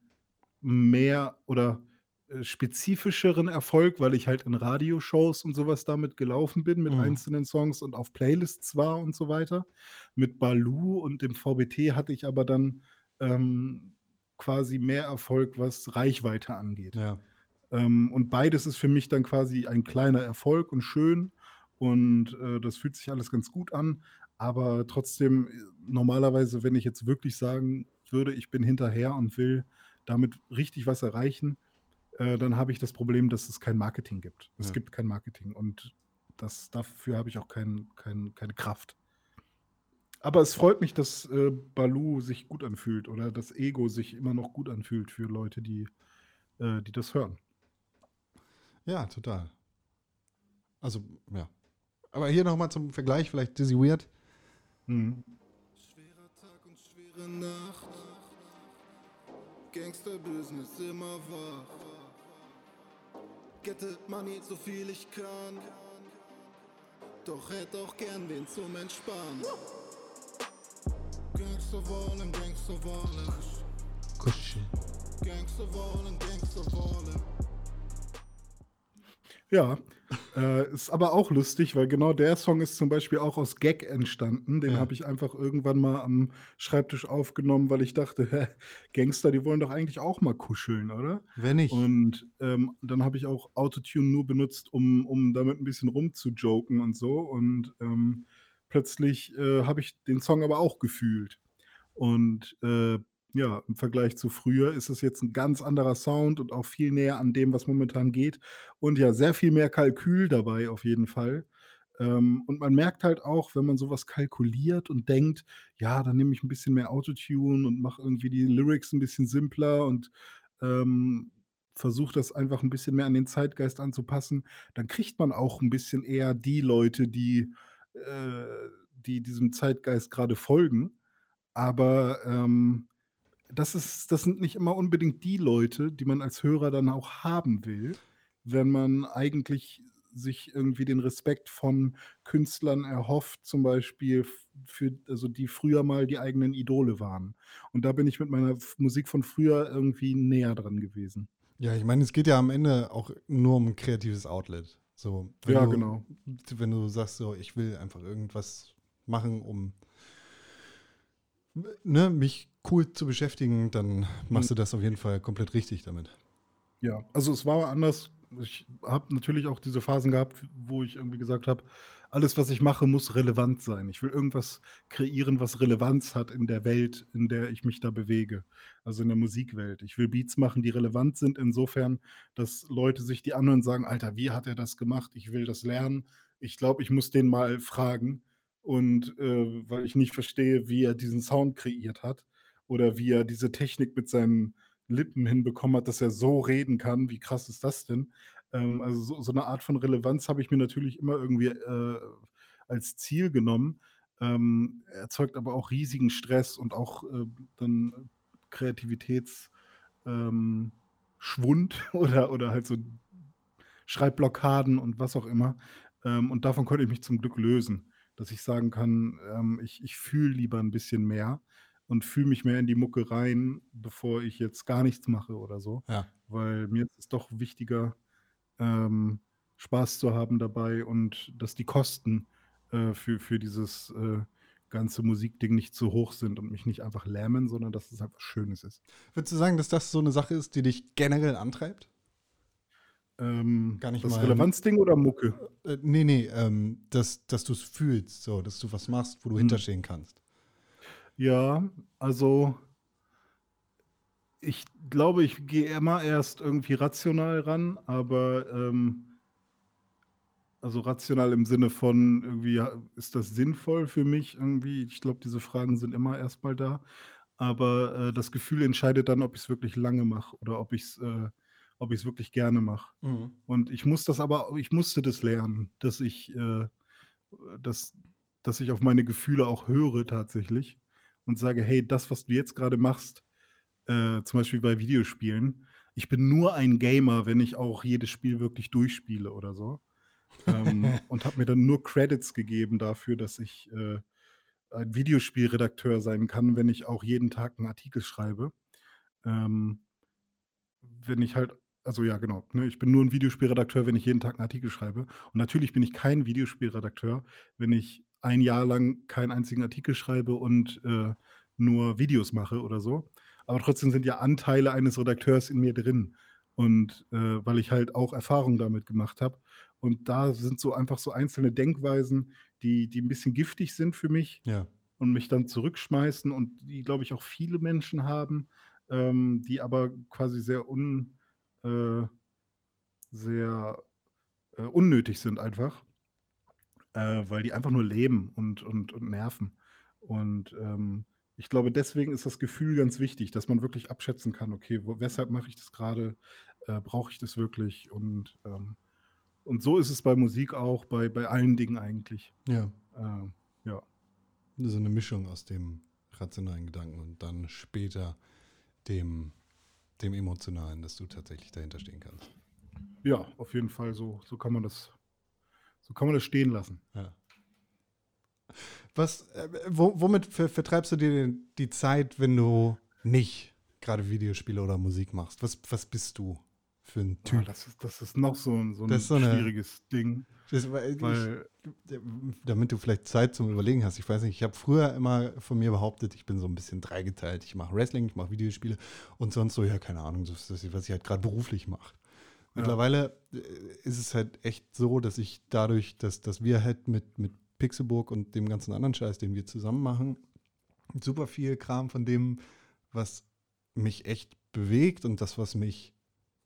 mehr oder äh, spezifischeren Erfolg, weil ich halt in Radioshows und sowas damit gelaufen bin, mit Mhm. einzelnen Songs und auf Playlists war und so weiter. Mit Baloo und dem VBT hatte ich aber dann ähm, quasi mehr Erfolg, was Reichweite angeht. Ja. Ähm, und beides ist für mich dann quasi ein kleiner Erfolg und schön. Und äh, das fühlt sich alles ganz gut an. Aber trotzdem, normalerweise, wenn ich jetzt wirklich sagen würde, ich bin hinterher und will damit richtig was erreichen, äh, dann habe ich das Problem, dass es kein Marketing gibt. Es Ja. gibt kein Marketing und das, dafür habe ich auch kein, kein, keine Kraft. Aber es freut mich, dass äh, Baloo sich gut anfühlt oder das Ego sich immer noch gut anfühlt für Leute, die, äh, die das hören. Ja, total. Also, ja. Aber hier nochmal zum Vergleich, vielleicht Dizzy Weird. Mhm. Schwerer Tag und schwere Nacht. Gangster-Business immer wach. Gettet Money so viel ich kann. Doch hätte auch gern wen zum Entspannen. Gangster wollen, Gangster wollen. Kuschel. Gangster wollen, Gangster wollen. Ja, äh, ist aber auch lustig, weil genau der Song ist zum Beispiel auch aus Gag entstanden. Den Ja. habe ich einfach irgendwann mal am Schreibtisch aufgenommen, weil ich dachte, hä, Gangster, die wollen doch eigentlich auch mal kuscheln, oder? Wenn nicht. Und ähm, dann habe ich auch Autotune nur benutzt, um, um damit ein bisschen rumzujoken und so. Und ähm, plötzlich äh, habe ich den Song aber auch gefühlt. Und äh, ja, im Vergleich zu früher ist es jetzt ein ganz anderer Sound und auch viel näher an dem, was momentan geht. Und ja, sehr viel mehr Kalkül dabei auf jeden Fall. Ähm, und man merkt halt auch, wenn man sowas kalkuliert und denkt, ja, dann nehme ich ein bisschen mehr Autotune und mache irgendwie die Lyrics ein bisschen simpler und ähm, versuche das einfach ein bisschen mehr an den Zeitgeist anzupassen, dann kriegt man auch ein bisschen eher die Leute, die, äh, die diesem Zeitgeist gerade folgen. Aber ähm, das ist, das sind nicht immer unbedingt die Leute, die man als Hörer dann auch haben will, wenn man eigentlich sich irgendwie den Respekt von Künstlern erhofft, zum Beispiel für, also die früher mal die eigenen Idole waren. Und da bin ich mit meiner Musik von früher irgendwie näher dran gewesen. Ja, ich meine, es geht ja am Ende auch nur um ein kreatives Outlet. So, wenn Ja, du, genau. Wenn du sagst, so, ich will einfach irgendwas machen, um ne, mich cool zu beschäftigen, dann machst du das auf jeden Fall komplett richtig damit. Ja, also es war anders. Ich habe natürlich auch diese Phasen gehabt, wo ich irgendwie gesagt habe, alles, was ich mache, muss relevant sein. Ich will irgendwas kreieren, was Relevanz hat in der Welt, in der ich mich da bewege, also in der Musikwelt. Ich will Beats machen, die relevant sind, insofern, dass Leute sich die anhören und sagen, Alter, wie hat er das gemacht? Ich will das lernen. Ich glaube, ich muss den mal fragen. Und äh, weil ich nicht verstehe, wie er diesen Sound kreiert hat oder wie er diese Technik mit seinen Lippen hinbekommen hat, dass er so reden kann. Wie krass ist das denn? Ähm, also so, so eine Art von Relevanz habe ich mir natürlich immer irgendwie äh, als Ziel genommen. Ähm, erzeugt aber auch riesigen Stress und auch äh, dann Kreativitätsschwund ähm, oder, oder halt so Schreibblockaden und was auch immer. Ähm, und davon konnte ich mich zum Glück lösen, dass ich sagen kann, ähm, ich, ich fühle lieber ein bisschen mehr und fühle mich mehr in die Mucke rein, bevor ich jetzt gar nichts mache oder so. Ja. Weil mir ist es doch wichtiger, ähm, Spaß zu haben dabei und dass die Kosten äh, für, für dieses äh, ganze Musikding nicht zu hoch sind und mich nicht einfach lähmen, sondern dass es einfach Schönes ist. Würdest du sagen, dass das so eine Sache ist, die dich generell antreibt? Ähm, Gar nicht das mal- Relevanzding oder Mucke? Äh, nee, nee, ähm, dass, dass du es fühlst, so, dass du was machst, wo du Hm. hinterstehen kannst. Ja, also ich glaube, ich gehe immer erst irgendwie rational ran, aber ähm, also rational im Sinne von irgendwie, ist das sinnvoll für mich irgendwie? Ich glaube, diese Fragen sind immer erstmal da. Aber äh, das Gefühl entscheidet dann, ob ich es wirklich lange mache oder ob ich es äh, ob ich es wirklich gerne mache. Und ich muss das aber, ich musste das lernen, dass ich, äh, dass, dass ich auf meine Gefühle auch höre tatsächlich und sage, hey, das, was du jetzt gerade machst, äh, zum Beispiel bei Videospielen, ich bin nur ein Gamer, wenn ich auch jedes Spiel wirklich durchspiele oder so. ähm, und habe mir dann nur Credits gegeben dafür, dass ich äh, ein Videospielredakteur sein kann, wenn ich auch jeden Tag einen Artikel schreibe. Ähm, wenn ich halt, also ja, genau, ne, ich bin nur ein Videospielredakteur, wenn ich jeden Tag einen Artikel schreibe. Und natürlich bin ich kein Videospielredakteur, wenn ich ein Jahr lang keinen einzigen Artikel schreibe und äh, nur Videos mache oder so. Aber trotzdem sind ja Anteile eines Redakteurs in mir drin. Und äh, weil ich halt auch Erfahrung damit gemacht habe. Und da sind so einfach so einzelne Denkweisen, die, die ein bisschen giftig sind für mich Ja. und mich dann zurückschmeißen und die, glaube ich, auch viele Menschen haben, ähm, die aber quasi sehr un, äh, sehr äh, unnötig sind einfach, äh, weil die einfach nur leben und, und, und nerven. Und ähm, ich glaube, deswegen ist das Gefühl ganz wichtig, dass man wirklich abschätzen kann, okay, wo, weshalb mache ich das gerade, äh, brauche ich das wirklich? Und, ähm, und so ist es bei Musik auch, bei, bei allen Dingen eigentlich. Ja. Ähm, ja. So eine Mischung aus dem rationalen Gedanken und dann später dem, dem emotionalen, dass du tatsächlich dahinter stehen kannst. Ja, auf jeden Fall so, so kann man das, so kann man das stehen lassen. Ja. Was, äh, wo, womit ver vertreibst du dir die Zeit, wenn du nicht gerade Videospiele oder Musik machst? Was, was bist du für ein Ja, Typ? das, ist, das ist noch so ein, so ein so eine- schwieriges Ding, Das, weil ich, weil damit du vielleicht Zeit zum Überlegen hast. Ich weiß nicht, ich habe früher immer von mir behauptet, ich bin so ein bisschen dreigeteilt. Ich mache Wrestling, ich mache Videospiele und sonst so, ja, keine Ahnung, das ist, was ich halt gerade beruflich mache. Ja. Mittlerweile äh, ist es halt echt so, dass ich dadurch, dass, dass wir halt mit, mit Pixelburg und dem ganzen anderen Scheiß, den wir zusammen machen, super viel Kram von dem, was mich echt bewegt und das, was mich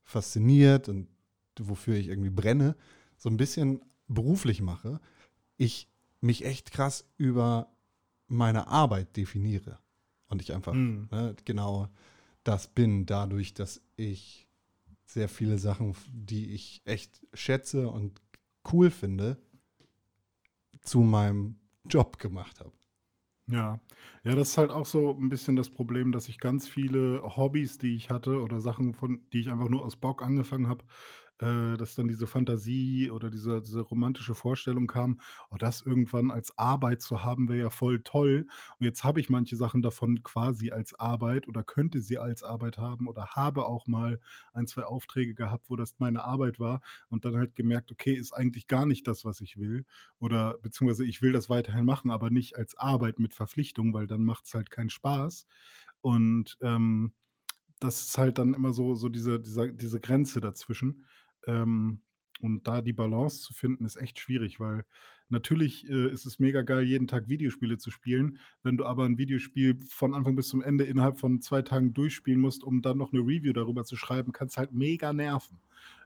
fasziniert und wofür ich irgendwie brenne, so ein bisschen beruflich mache, ich mich echt krass über meine Arbeit definiere. Und ich einfach Mhm. ne, genau das bin, dadurch, dass ich sehr viele Sachen, die ich echt schätze und cool finde, zu meinem Job gemacht habe. Ja. Ja, das ist halt auch so ein bisschen das Problem, dass ich ganz viele Hobbys, die ich hatte oder Sachen, von die ich einfach nur aus Bock angefangen habe, äh, dass dann diese Fantasie oder diese diese romantische Vorstellung kam: „Oh, das irgendwann als Arbeit zu haben, wäre ja voll toll.“ Und jetzt habe ich manche Sachen davon quasi als Arbeit oder könnte sie als Arbeit haben oder habe auch mal ein 2 Aufträge gehabt, wo das meine Arbeit war und dann halt gemerkt: „Okay, ist eigentlich gar nicht das, was ich will.“ Oder beziehungsweise ich will das weiterhin machen, aber nicht als Arbeit mit Verpflichtung, weil dann macht es halt keinen Spaß. Und, ähm, das ist halt dann immer so so diese dieser diese Grenze dazwischen. Ähm, und da die Balance zu finden, ist echt schwierig, weil natürlich, äh, ist es mega geil, jeden Tag Videospiele zu spielen. Wenn du aber ein Videospiel von Anfang bis zum Ende innerhalb von 2 Tagen durchspielen musst, um dann noch eine Review darüber zu schreiben, kann's halt mega nerven.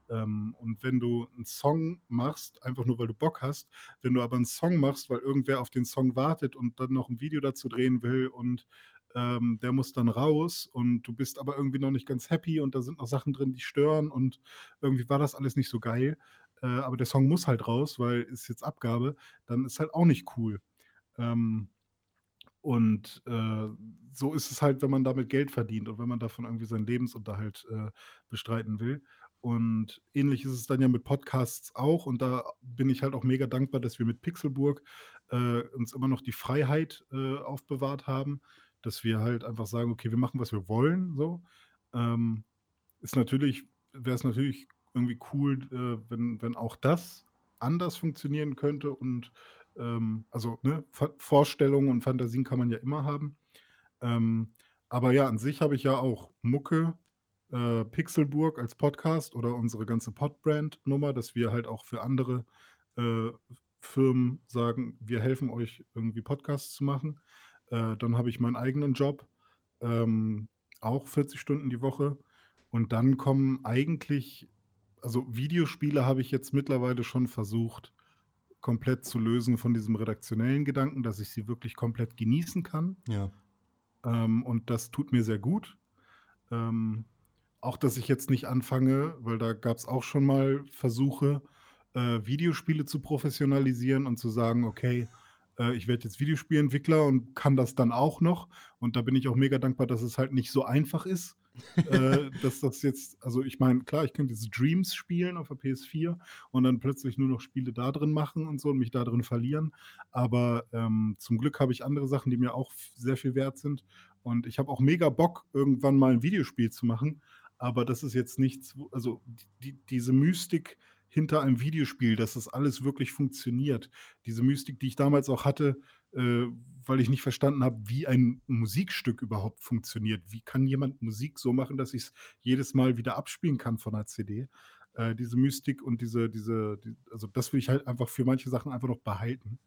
Ähm, und wenn du einen Song machst, einfach nur, weil du Bock hast wenn du aber einen Song machst, weil irgendwer auf den Song wartet und dann noch ein Video dazu drehen will und, ähm, der muss dann raus und du bist aber irgendwie noch nicht ganz happy und da sind noch Sachen drin, die stören und irgendwie war das alles nicht so geil, äh, aber der Song muss halt raus, weil ist jetzt Abgabe, dann ist halt auch nicht cool. Ähm, und, äh, so ist es halt, wenn man damit Geld verdient und wenn man davon irgendwie seinen Lebensunterhalt, äh, bestreiten will. Und ähnlich ist es dann ja mit Podcasts auch und da bin ich halt auch mega dankbar, dass wir mit Pixelburg, äh, uns immer noch die Freiheit, äh, aufbewahrt haben, dass wir halt einfach sagen: „Okay, wir machen, was wir wollen“, so. Ähm, ist natürlich wäre es natürlich irgendwie cool, äh, wenn wenn auch das anders funktionieren könnte und, ähm also, ne, Vorstellungen und Fantasien kann man ja immer haben. Ähm, aber ja, an sich habe ich ja auch Mucke, äh, Pixelburg als Podcast oder unsere ganze Podbrand-Nummer, dass wir halt auch für andere äh, Firmen sagen, wir helfen euch irgendwie Podcasts zu machen. Äh, dann habe ich meinen eigenen Job, ähm, auch 40 Stunden die Woche. Und dann kommen eigentlich, also Videospiele habe ich jetzt mittlerweile schon versucht, komplett zu lösen von diesem redaktionellen Gedanken, dass ich sie wirklich komplett genießen kann. Ja. Ähm, und das tut mir sehr gut. Ähm, auch, dass ich jetzt nicht anfange, weil da gab es auch schon mal Versuche, äh, Videospiele zu professionalisieren und zu sagen, okay, äh, ich werde jetzt Videospielentwickler und kann das dann auch noch. Und da bin ich auch mega dankbar, dass es halt nicht so einfach ist. äh, dass das jetzt, also ich meine, klar, ich könnte jetzt Dreams spielen auf der PS4 und dann plötzlich nur noch Spiele da drin machen und so und mich da drin verlieren. Aber ähm, zum Glück habe ich andere Sachen, die mir auch sehr viel wert sind. Und ich habe auch mega Bock, irgendwann mal ein Videospiel zu machen. Aber das ist jetzt nichts, also die, diese Mystik hinter einem Videospiel, dass das alles wirklich funktioniert. Diese Mystik, die ich damals auch hatte, äh, weil ich nicht verstanden habe, wie ein Musikstück überhaupt funktioniert. Wie kann jemand Musik so machen, dass ich es jedes Mal wieder abspielen kann von einer CD? Äh, diese Mystik und diese, diese, die, also das will ich halt einfach für manche Sachen einfach noch behalten.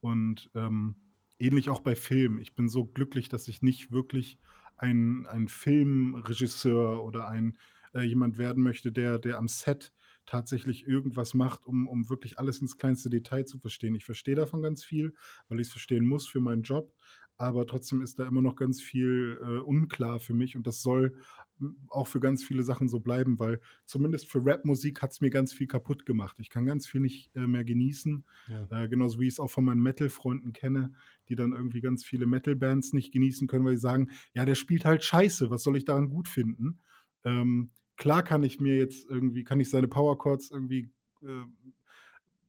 Und ähm, ähnlich auch bei Filmen. Ich bin so glücklich, dass ich nicht wirklich ein, ein Filmregisseur oder ein äh, jemand werden möchte, der, der am Set tatsächlich irgendwas macht, um, um wirklich alles ins kleinste Detail zu verstehen. Ich verstehe davon ganz viel, weil ich es verstehen muss für meinen Job, aber trotzdem ist da immer noch ganz viel äh, unklar für mich und das soll hm, auch für ganz viele Sachen so bleiben, weil zumindest für Rapmusik hat es mir ganz viel kaputt gemacht. Ich kann ganz viel nicht äh, mehr genießen, Ja. äh, genauso wie ich es auch von meinen Metal-Freunden kenne, die dann irgendwie ganz viele Metal-Bands nicht genießen können, weil sie sagen, ja, der spielt halt scheiße, was soll ich daran gut finden? Ähm, klar kann ich mir jetzt irgendwie, kann ich seine Power Chords irgendwie äh,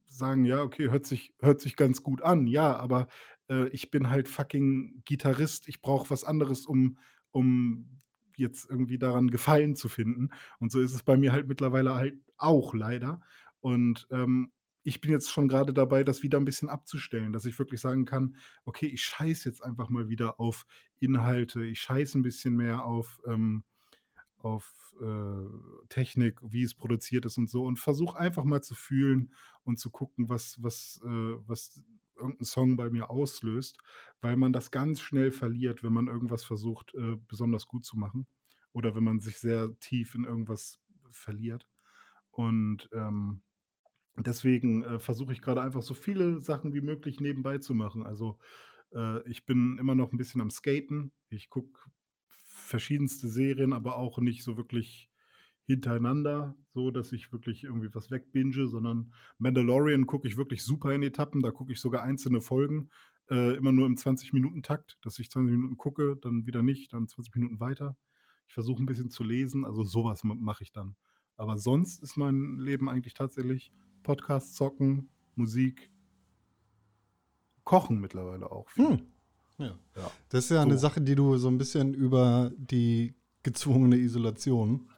sagen, ja, okay, hört sich, hört sich ganz gut an, ja, aber äh, ich bin halt fucking Gitarrist, ich brauche was anderes, um, um jetzt irgendwie daran Gefallen zu finden. Und so ist es bei mir halt mittlerweile halt auch leider. Und ähm, ich bin jetzt schon gerade dabei, das wieder ein bisschen abzustellen, dass ich wirklich sagen kann, okay, ich scheiße jetzt einfach mal wieder auf Inhalte, ich scheiße ein bisschen mehr auf, ähm, auf äh, Technik, wie es produziert ist und so und versuche einfach mal zu fühlen und zu gucken, was, was, äh, was irgendein Song bei mir auslöst, weil man das ganz schnell verliert, wenn man irgendwas versucht, äh, besonders gut zu machen oder wenn man sich sehr tief in irgendwas verliert. Und ähm, deswegen äh, versuche ich gerade einfach so viele Sachen wie möglich nebenbei zu machen. Also äh, ich bin immer noch ein bisschen am Skaten. Ich gucke verschiedenste Serien, aber auch nicht so wirklich hintereinander, so dass ich wirklich irgendwie was wegbinge, sondern Mandalorian gucke ich wirklich super in Etappen. Da gucke ich sogar einzelne Folgen, äh, immer nur im 20-Minuten-Takt, dass ich 20 Minuten gucke, dann wieder nicht, dann 20 Minuten weiter. Ich versuche ein bisschen zu lesen, also sowas ma- mache ich dann. Aber sonst ist mein Leben eigentlich tatsächlich Podcast, Zocken, Musik, Kochen mittlerweile auch. Hm. Ja. Ja. Das ist ja eine So. Sache, die du so ein bisschen über die gezwungene Isolation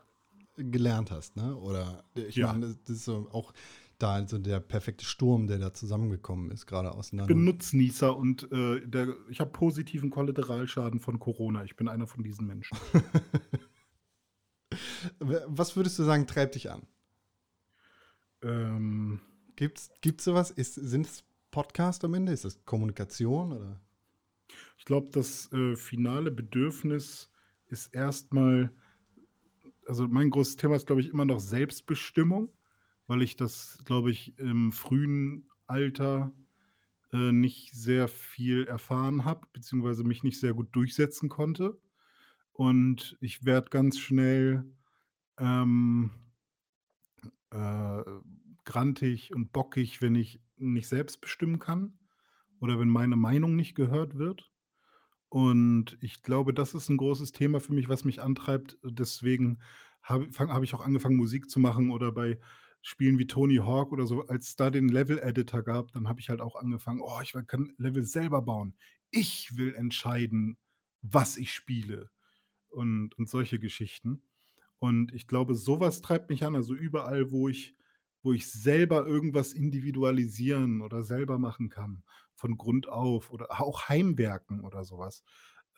gelernt hast, ne? Oder ich Ja. meine, das das ist so auch da so der perfekte Sturm, der da zusammengekommen ist, gerade Ich auseinander. bin Nutznießer und äh, der, ich habe positiven Kollateralschaden von Corona. Ich bin einer von diesen Menschen. Was würdest du sagen, treibt dich an? ähm, Gibt's, gibt's sowas? Ist, sind es Podcast am Ende? Ist das Kommunikation oder? Ich glaube, das äh, finale Bedürfnis ist erstmal, also mein großes Thema ist, glaube ich, immer noch Selbstbestimmung, weil ich das, glaube ich, im frühen Alter äh, nicht sehr viel erfahren habe, beziehungsweise mich nicht sehr gut durchsetzen konnte. Und ich werde ganz schnell ähm, äh, grantig und bockig, wenn ich nicht selbst bestimmen kann oder wenn meine Meinung nicht gehört wird. Und ich glaube, das ist ein großes Thema für mich, was mich antreibt. Deswegen habe habe ich auch angefangen, Musik zu machen oder bei Spielen wie Tony Hawk oder so, als es da den Level-Editor gab, dann habe ich halt auch angefangen, oh, ich kann Level selber bauen. Ich will entscheiden, was ich spiele und, und solche Geschichten. Und ich glaube, sowas treibt mich an. Also überall, wo ich, wo ich selber irgendwas individualisieren oder selber machen kann, von Grund auf oder auch Heimwerken oder sowas.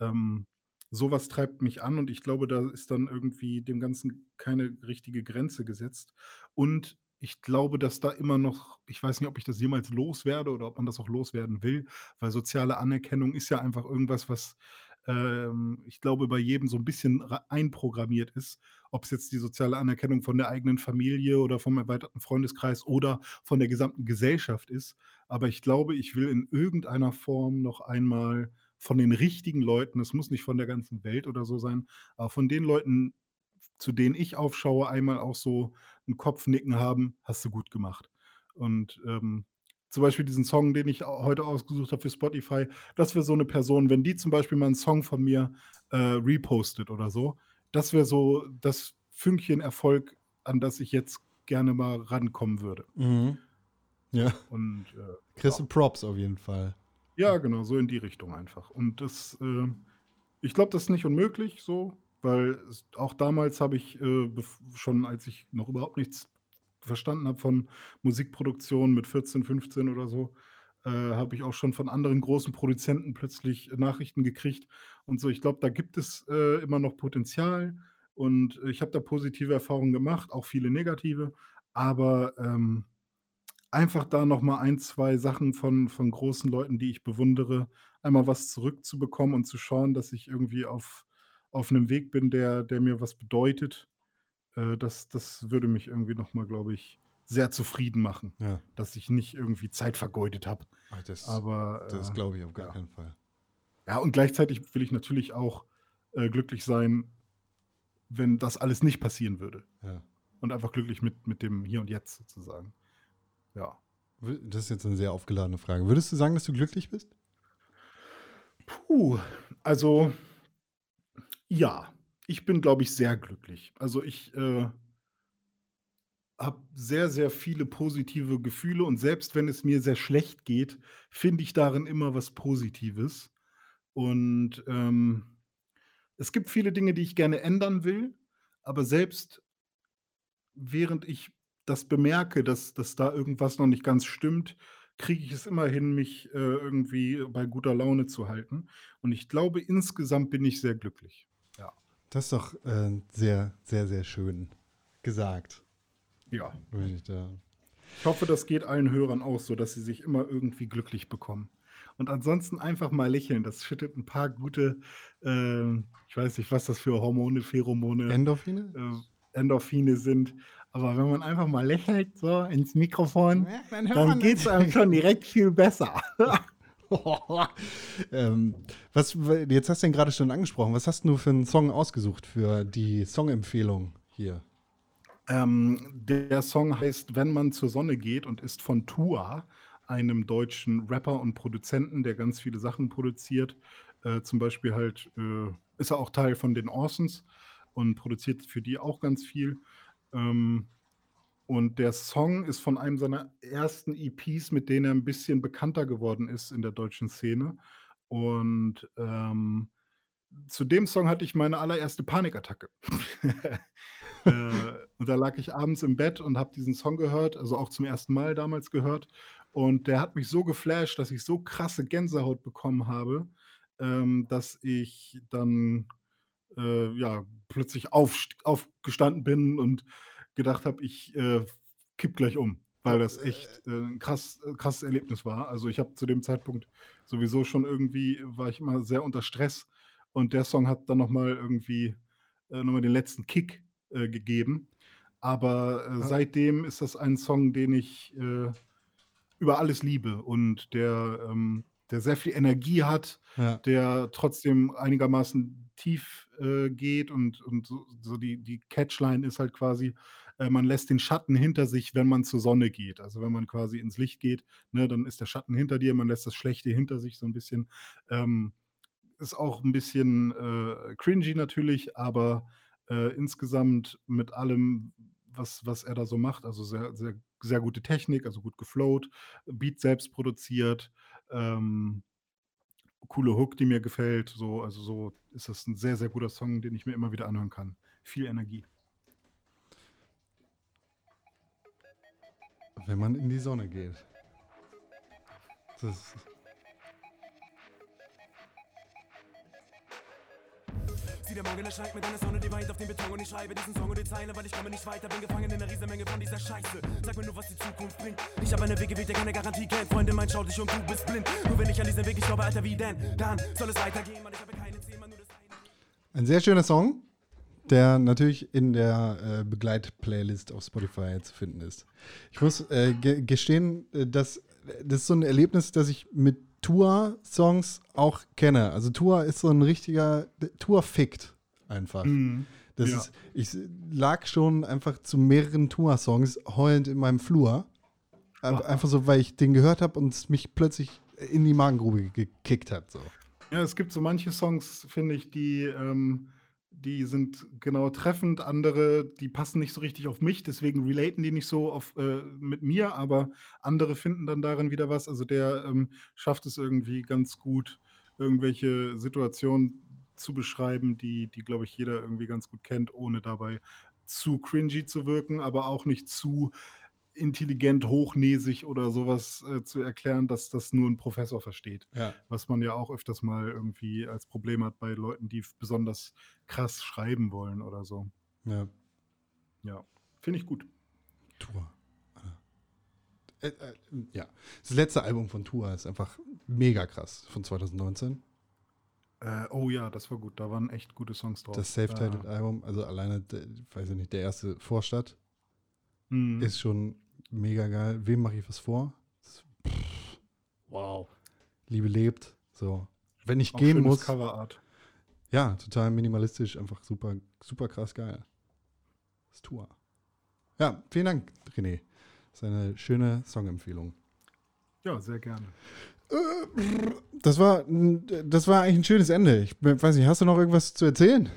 Ähm, sowas treibt mich an und ich glaube, da ist dann irgendwie dem Ganzen keine richtige Grenze gesetzt. Und ich glaube, dass da immer noch ich weiß nicht, ob ich das jemals loswerde oder ob man das auch loswerden will, weil soziale Anerkennung ist ja einfach irgendwas, was, ähm, ich glaube, bei jedem so ein bisschen ra einprogrammiert ist. Ob es jetzt die soziale Anerkennung von der eigenen Familie oder vom erweiterten Freundeskreis oder von der gesamten Gesellschaft ist. Aber ich glaube, ich will in irgendeiner Form noch einmal von den richtigen Leuten es muss nicht von der ganzen Welt oder so sein, aber von den Leuten, zu denen ich aufschaue, einmal auch so 'n Kopfnicken haben: „Hast du gut gemacht.“ Und, ähm, zum Beispiel diesen Song, den ich heute ausgesucht habe für Spotify, das wäre so 'ne Person, wenn die zum Beispiel mal 'n Song von mir, äh, repostet oder so, das wäre so das Fünkchen Erfolg, an das ich jetzt gerne mal rankommen würde. Mhm. Ja. Und, äh, Kriegst ja. du Props auf jeden Fall. Ja, genau, so in die Richtung einfach. Und das, äh ich glaube, das ist nicht unmöglich so, weil es auch damals habe ich, äh, schon als ich noch überhaupt nichts verstanden habe von Musikproduktion mit 14, 15 oder so, äh, habe ich auch schon von anderen großen Produzenten plötzlich Nachrichten gekriegt und so. Ich glaube, da gibt es, äh, immer noch Potenzial und ich habe da positive Erfahrungen gemacht, auch viele negative, aber, ähm, einfach da noch mal 1, 2 Sachen von von großen Leuten, die ich bewundere, einmal was zurückzubekommen und zu schauen, dass ich irgendwie auf auf 'nem Weg bin, der der mir was bedeutet, äh, das das würde mich irgendwie noch mal, glaube ich, sehr zufrieden machen, Ja. dass ich nicht irgendwie Zeit vergeudet habe. Das Aber, das äh, glaube ich auf gar ja. keinen Fall. Ja, und gleichzeitig will ich natürlich auch, äh, glücklich sein, wenn das alles nicht passieren würde. Ja. Und einfach glücklich mit mit dem Hier und Jetzt sozusagen. Ja. Das ist jetzt 'ne sehr aufgeladene Frage. Würdest du sagen, dass du glücklich bist? Puh, also ja, ich bin, glaube ich, sehr glücklich. Also, ich, äh habe sehr, sehr viele positive Gefühle und selbst wenn es mir sehr schlecht geht, finde ich darin immer was Positives. Und, ähm, es gibt viele Dinge, die ich gerne ändern will, aber selbst während ich das bemerke, dass dass da irgendwas noch nicht ganz stimmt, kriege ich es immer hin, mich, äh, irgendwie bei guter Laune zu halten. Und ich glaube, insgesamt bin ich sehr glücklich. Ja. Das ist doch, äh, sehr, sehr, sehr schön gesagt. Ja. Ich da Ich hoffe, das geht allen Hörern auch so, dass sie sich immer irgendwie glücklich bekommen. Und ansonsten einfach mal lächeln. Das schüttet 'n paar gute, ähm ich weiß nicht, was das für Hormone, Pheromone, Endorphine? äh, Endorphine sind. Aber wenn man einfach mal lächelt so ins Mikrofon, Ja, dann dann geht's das. einem schon direkt viel besser. Ähm, was jetzt hast du ihn grade schon angesprochen. Was hast du für 'n Song ausgesucht für die Songempfehlung hier? Ähm, der Song heißt „Wenn man zur Sonne geht“ und ist von Tua, einem deutschen Rapper und Produzenten, der ganz viele Sachen produziert. Äh, zum Beispiel halt, äh, ist er auch Teil von den Orsons und produziert für die auch ganz viel. Ähm, und der Song ist von einem seiner ersten EPs, mit denen er 'n bisschen bekannter geworden ist in der deutschen Szene. Und, ähm, zu dem Song hatte ich meine allererste Panikattacke. Äh, und da lag ich abends im Bett und habe diesen Song gehört, also auch zum ersten Mal damals gehört. Und der hat mich so geflasht, dass ich so krasse Gänsehaut bekommen habe, ähm, dass ich dann, äh, ja, plötzlich aufst aufgestanden bin und gedacht habe, ich, äh, kippe gleich um, weil das echt, äh, 'n krass äh, krasses Erlebnis war. Also, ich habe zu dem Zeitpunkt sowieso schon irgendwie war ich immer sehr unter Stress und der Song hat dann noch mal irgendwie, äh, noch mal den letzten Kick, äh, gegeben. Aber, äh, Ah. seitdem ist das ein Song, den ich, äh, über alles liebe und der, ähm der sehr viel Energie hat, Ja. der trotzdem einigermaßen tief, äh, geht und und so so die die Catchline ist halt quasi, äh, man lässt den Schatten hinter sich, wenn man zur Sonne geht. Also, wenn man quasi ins Licht geht, ne, dann ist der Schatten hinter dir, man lässt das Schlechte hinter sich so 'n bisschen. Ähm, ist auch 'n bisschen, äh, cringy natürlich, aber, äh, insgesamt mit allem, was was er da so macht, also sehr sehr sehr gute Technik, also gut geflowt, Beat selbst produziert, ähm, coole Hook, die mir gefällt, so. Also, so ist das 'n sehr, sehr guter Song, den ich mir immer wieder anhören kann. Viel Energie. Wenn man in die Sonne geht. Das Sieh der Morgen erscheint mit einer Sonne, die weint auf den Beton und ich schreibe diesen Song und die Zeile, weil ich komme nicht weiter, bin gefangen in einer Riesenmenge von dieser Scheiße. Sag mir nur, was die Zukunft bringt. Ich habe einen Weg gewählt, der keine Garantie kennt. Freunde, mein schau dich und du bist blind. Nur wenn ich an diesen Weg, ich glaube, Alter, wie denn? Dann soll es weitergehen, Mann, ich habe keine Ziel, nur das eine. Ein sehr schöner Song, der natürlich in der äh, Begleit-Playlist auf Spotify zu finden ist. Ich muss äh, ge gestehen, äh, dass das ist so ein Erlebnis, das ich mit Tour-Songs auch kenne. Also Tour ist so ein richtiger, Tour fickt einfach. Das Ja. ist, ich lag schon einfach zu mehreren Tour-Songs heulend in meinem Flur. Ein- Einfach so, weil ich den gehört habe und es mich plötzlich in die Magengrube gekickt hat. So. Ja, es gibt so manche Songs, finde ich, die, ähm, die sind genau treffend, andere, die passen nicht so richtig auf mich, deswegen relaten die nicht so auf, äh, mit mir, aber andere finden dann darin wieder was. Also der ähm, schafft es irgendwie ganz gut, irgendwelche Situationen zu beschreiben, die, die glaube ich, jeder irgendwie ganz gut kennt, ohne dabei zu cringy zu wirken, aber auch nicht zu intelligent, hochnäsig oder sowas äh, zu erklären, dass das nur ein Professor versteht Ja. was man ja auch öfters mal irgendwie als Problem hat bei Leuten, die besonders krass schreiben wollen oder so. ja. Ja, finde ich gut. Tour. Äh, äh, ja. Das letzte Album von Tour ist einfach mega krass von 2019. Äh, oh ja, das war gut. Da waren echt gute Songs drauf. Das Self-Titled-Album, also alleine, weiß ich nicht, der erste Vorstadt Mhm. ist schon mega geil. Wem mache ich was vor? Pff, Wow. Liebe lebt. So. Wenn ich Auch gehen muss. Coverart. Ja, total minimalistisch, einfach super, super krass geil. Das Tour. Ja, vielen Dank, René. Das ist eine schöne Songempfehlung. Ja, sehr gerne. Das war, das war eigentlich ein schönes Ende. Ich weiß nicht, hast du noch irgendwas zu erzählen?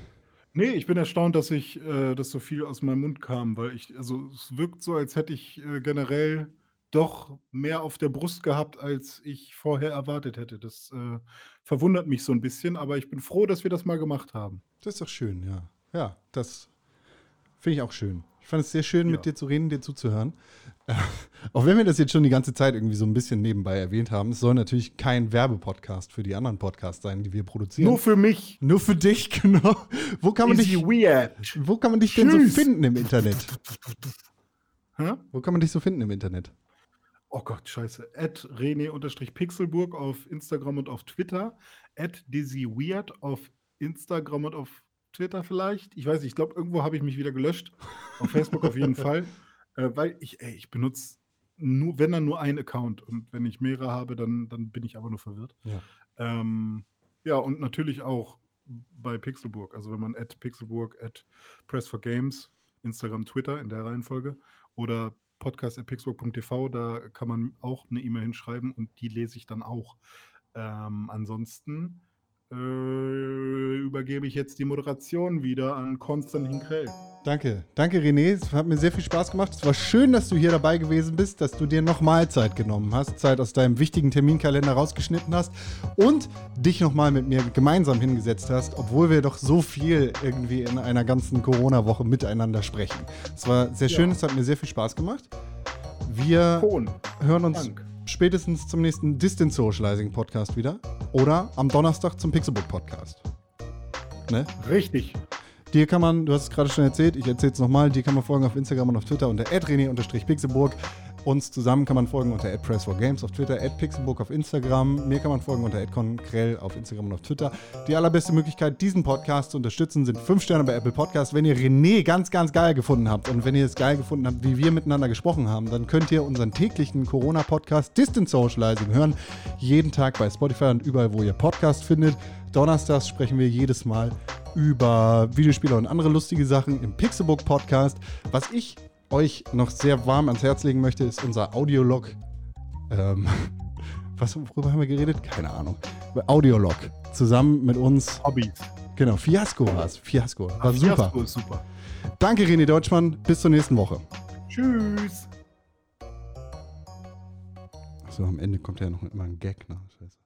Nee, ich bin erstaunt, dass ich, äh, dass so viel aus meinem Mund kam, weil ich, also es wirkt so, als hätte ich äh, generell doch mehr auf der Brust gehabt, als ich vorher erwartet hätte. Das äh, verwundert mich so ein bisschen, aber ich bin froh, dass wir das mal gemacht haben. Das ist doch schön, ja. Ja, das finde ich auch schön. Ich fand es sehr schön, Ja. mit dir zu reden, dir zuzuhören. Äh, auch wenn wir das jetzt schon die ganze Zeit irgendwie so ein bisschen nebenbei erwähnt haben, es soll natürlich kein Werbepodcast für die anderen Podcasts sein, die wir produzieren. Nur für mich. Nur für dich, genau. Wo kann man Easy dich, weird. wo kann man dich denn so finden im Internet? Hä? Wo kann man dich so finden im Internet? Oh Gott, scheiße. At René-Pixelburg auf Instagram und auf Twitter. At DizzyWeird auf Instagram und auf Twitter vielleicht. Ich weiß nicht, ich glaube, irgendwo habe ich mich wieder gelöscht. Auf Facebook auf jeden Fall. Äh, weil ich, ey, ich benutze nur, wenn dann nur einen Account. Und wenn ich mehrere habe, dann, dann bin ich aber nur verwirrt. Ja. Ähm, ja, und natürlich auch bei Pixelburg. Also wenn man at Pixelburg, at Press for Games, Instagram, Twitter in der Reihenfolge oder podcast at pixelburg.tv, da kann man auch eine E-Mail hinschreiben und die lese ich dann auch. Ähm, ansonsten äh, übergebe ich jetzt die Moderation wieder an Konstantin Krell. Danke, danke René. Es hat mir sehr viel Spaß gemacht. Es war schön, dass du hier dabei gewesen bist, dass du dir nochmal Zeit genommen hast, Zeit aus deinem wichtigen Terminkalender rausgeschnitten hast und dich nochmal mit mir gemeinsam hingesetzt hast, obwohl wir doch so viel irgendwie in einer ganzen Corona-Woche miteinander sprechen. Es war sehr schön, Ja. es hat mir sehr viel Spaß gemacht. Wir Ton. hören uns Dank. Spätestens zum nächsten Distance Socializing Podcast wieder oder am Donnerstag zum Pixelbook Podcast. Ne? Richtig. Dir kann man, du hast es gerade schon erzählt, ich erzähle es nochmal, dir kann man folgen auf Instagram und auf Twitter unter @rené_pixelburg. Uns zusammen kann man folgen unter @press4games auf Twitter, @pixelburg auf Instagram. Mir kann man folgen unter @conkrell auf Instagram und auf Twitter. Die allerbeste Möglichkeit, diesen Podcast zu unterstützen, sind 5 Sterne bei Apple Podcasts. Wenn ihr René ganz, ganz geil gefunden habt und wenn ihr es geil gefunden habt, wie wir miteinander gesprochen haben, dann könnt ihr unseren täglichen Corona-Podcast Distance Socializing hören. Jeden Tag bei Spotify und überall, wo ihr Podcast findet. Donnerstags sprechen wir jedes Mal über Videospiele und andere lustige Sachen im Pixelbook Podcast. Was ich euch noch sehr warm ans Herz legen möchte, ist unser Audiolog. Ähm, was, worüber haben wir geredet? Keine Ahnung. Audiolog. Zusammen mit uns. Hobbys. Genau, Fiasco war es. Fiasco. War super. Fiasco ist super. Danke, René Deutschmann. Bis zur nächsten Woche. Tschüss. Achso, am Ende kommt ja noch immer ein Gag. Ne? Scheiße.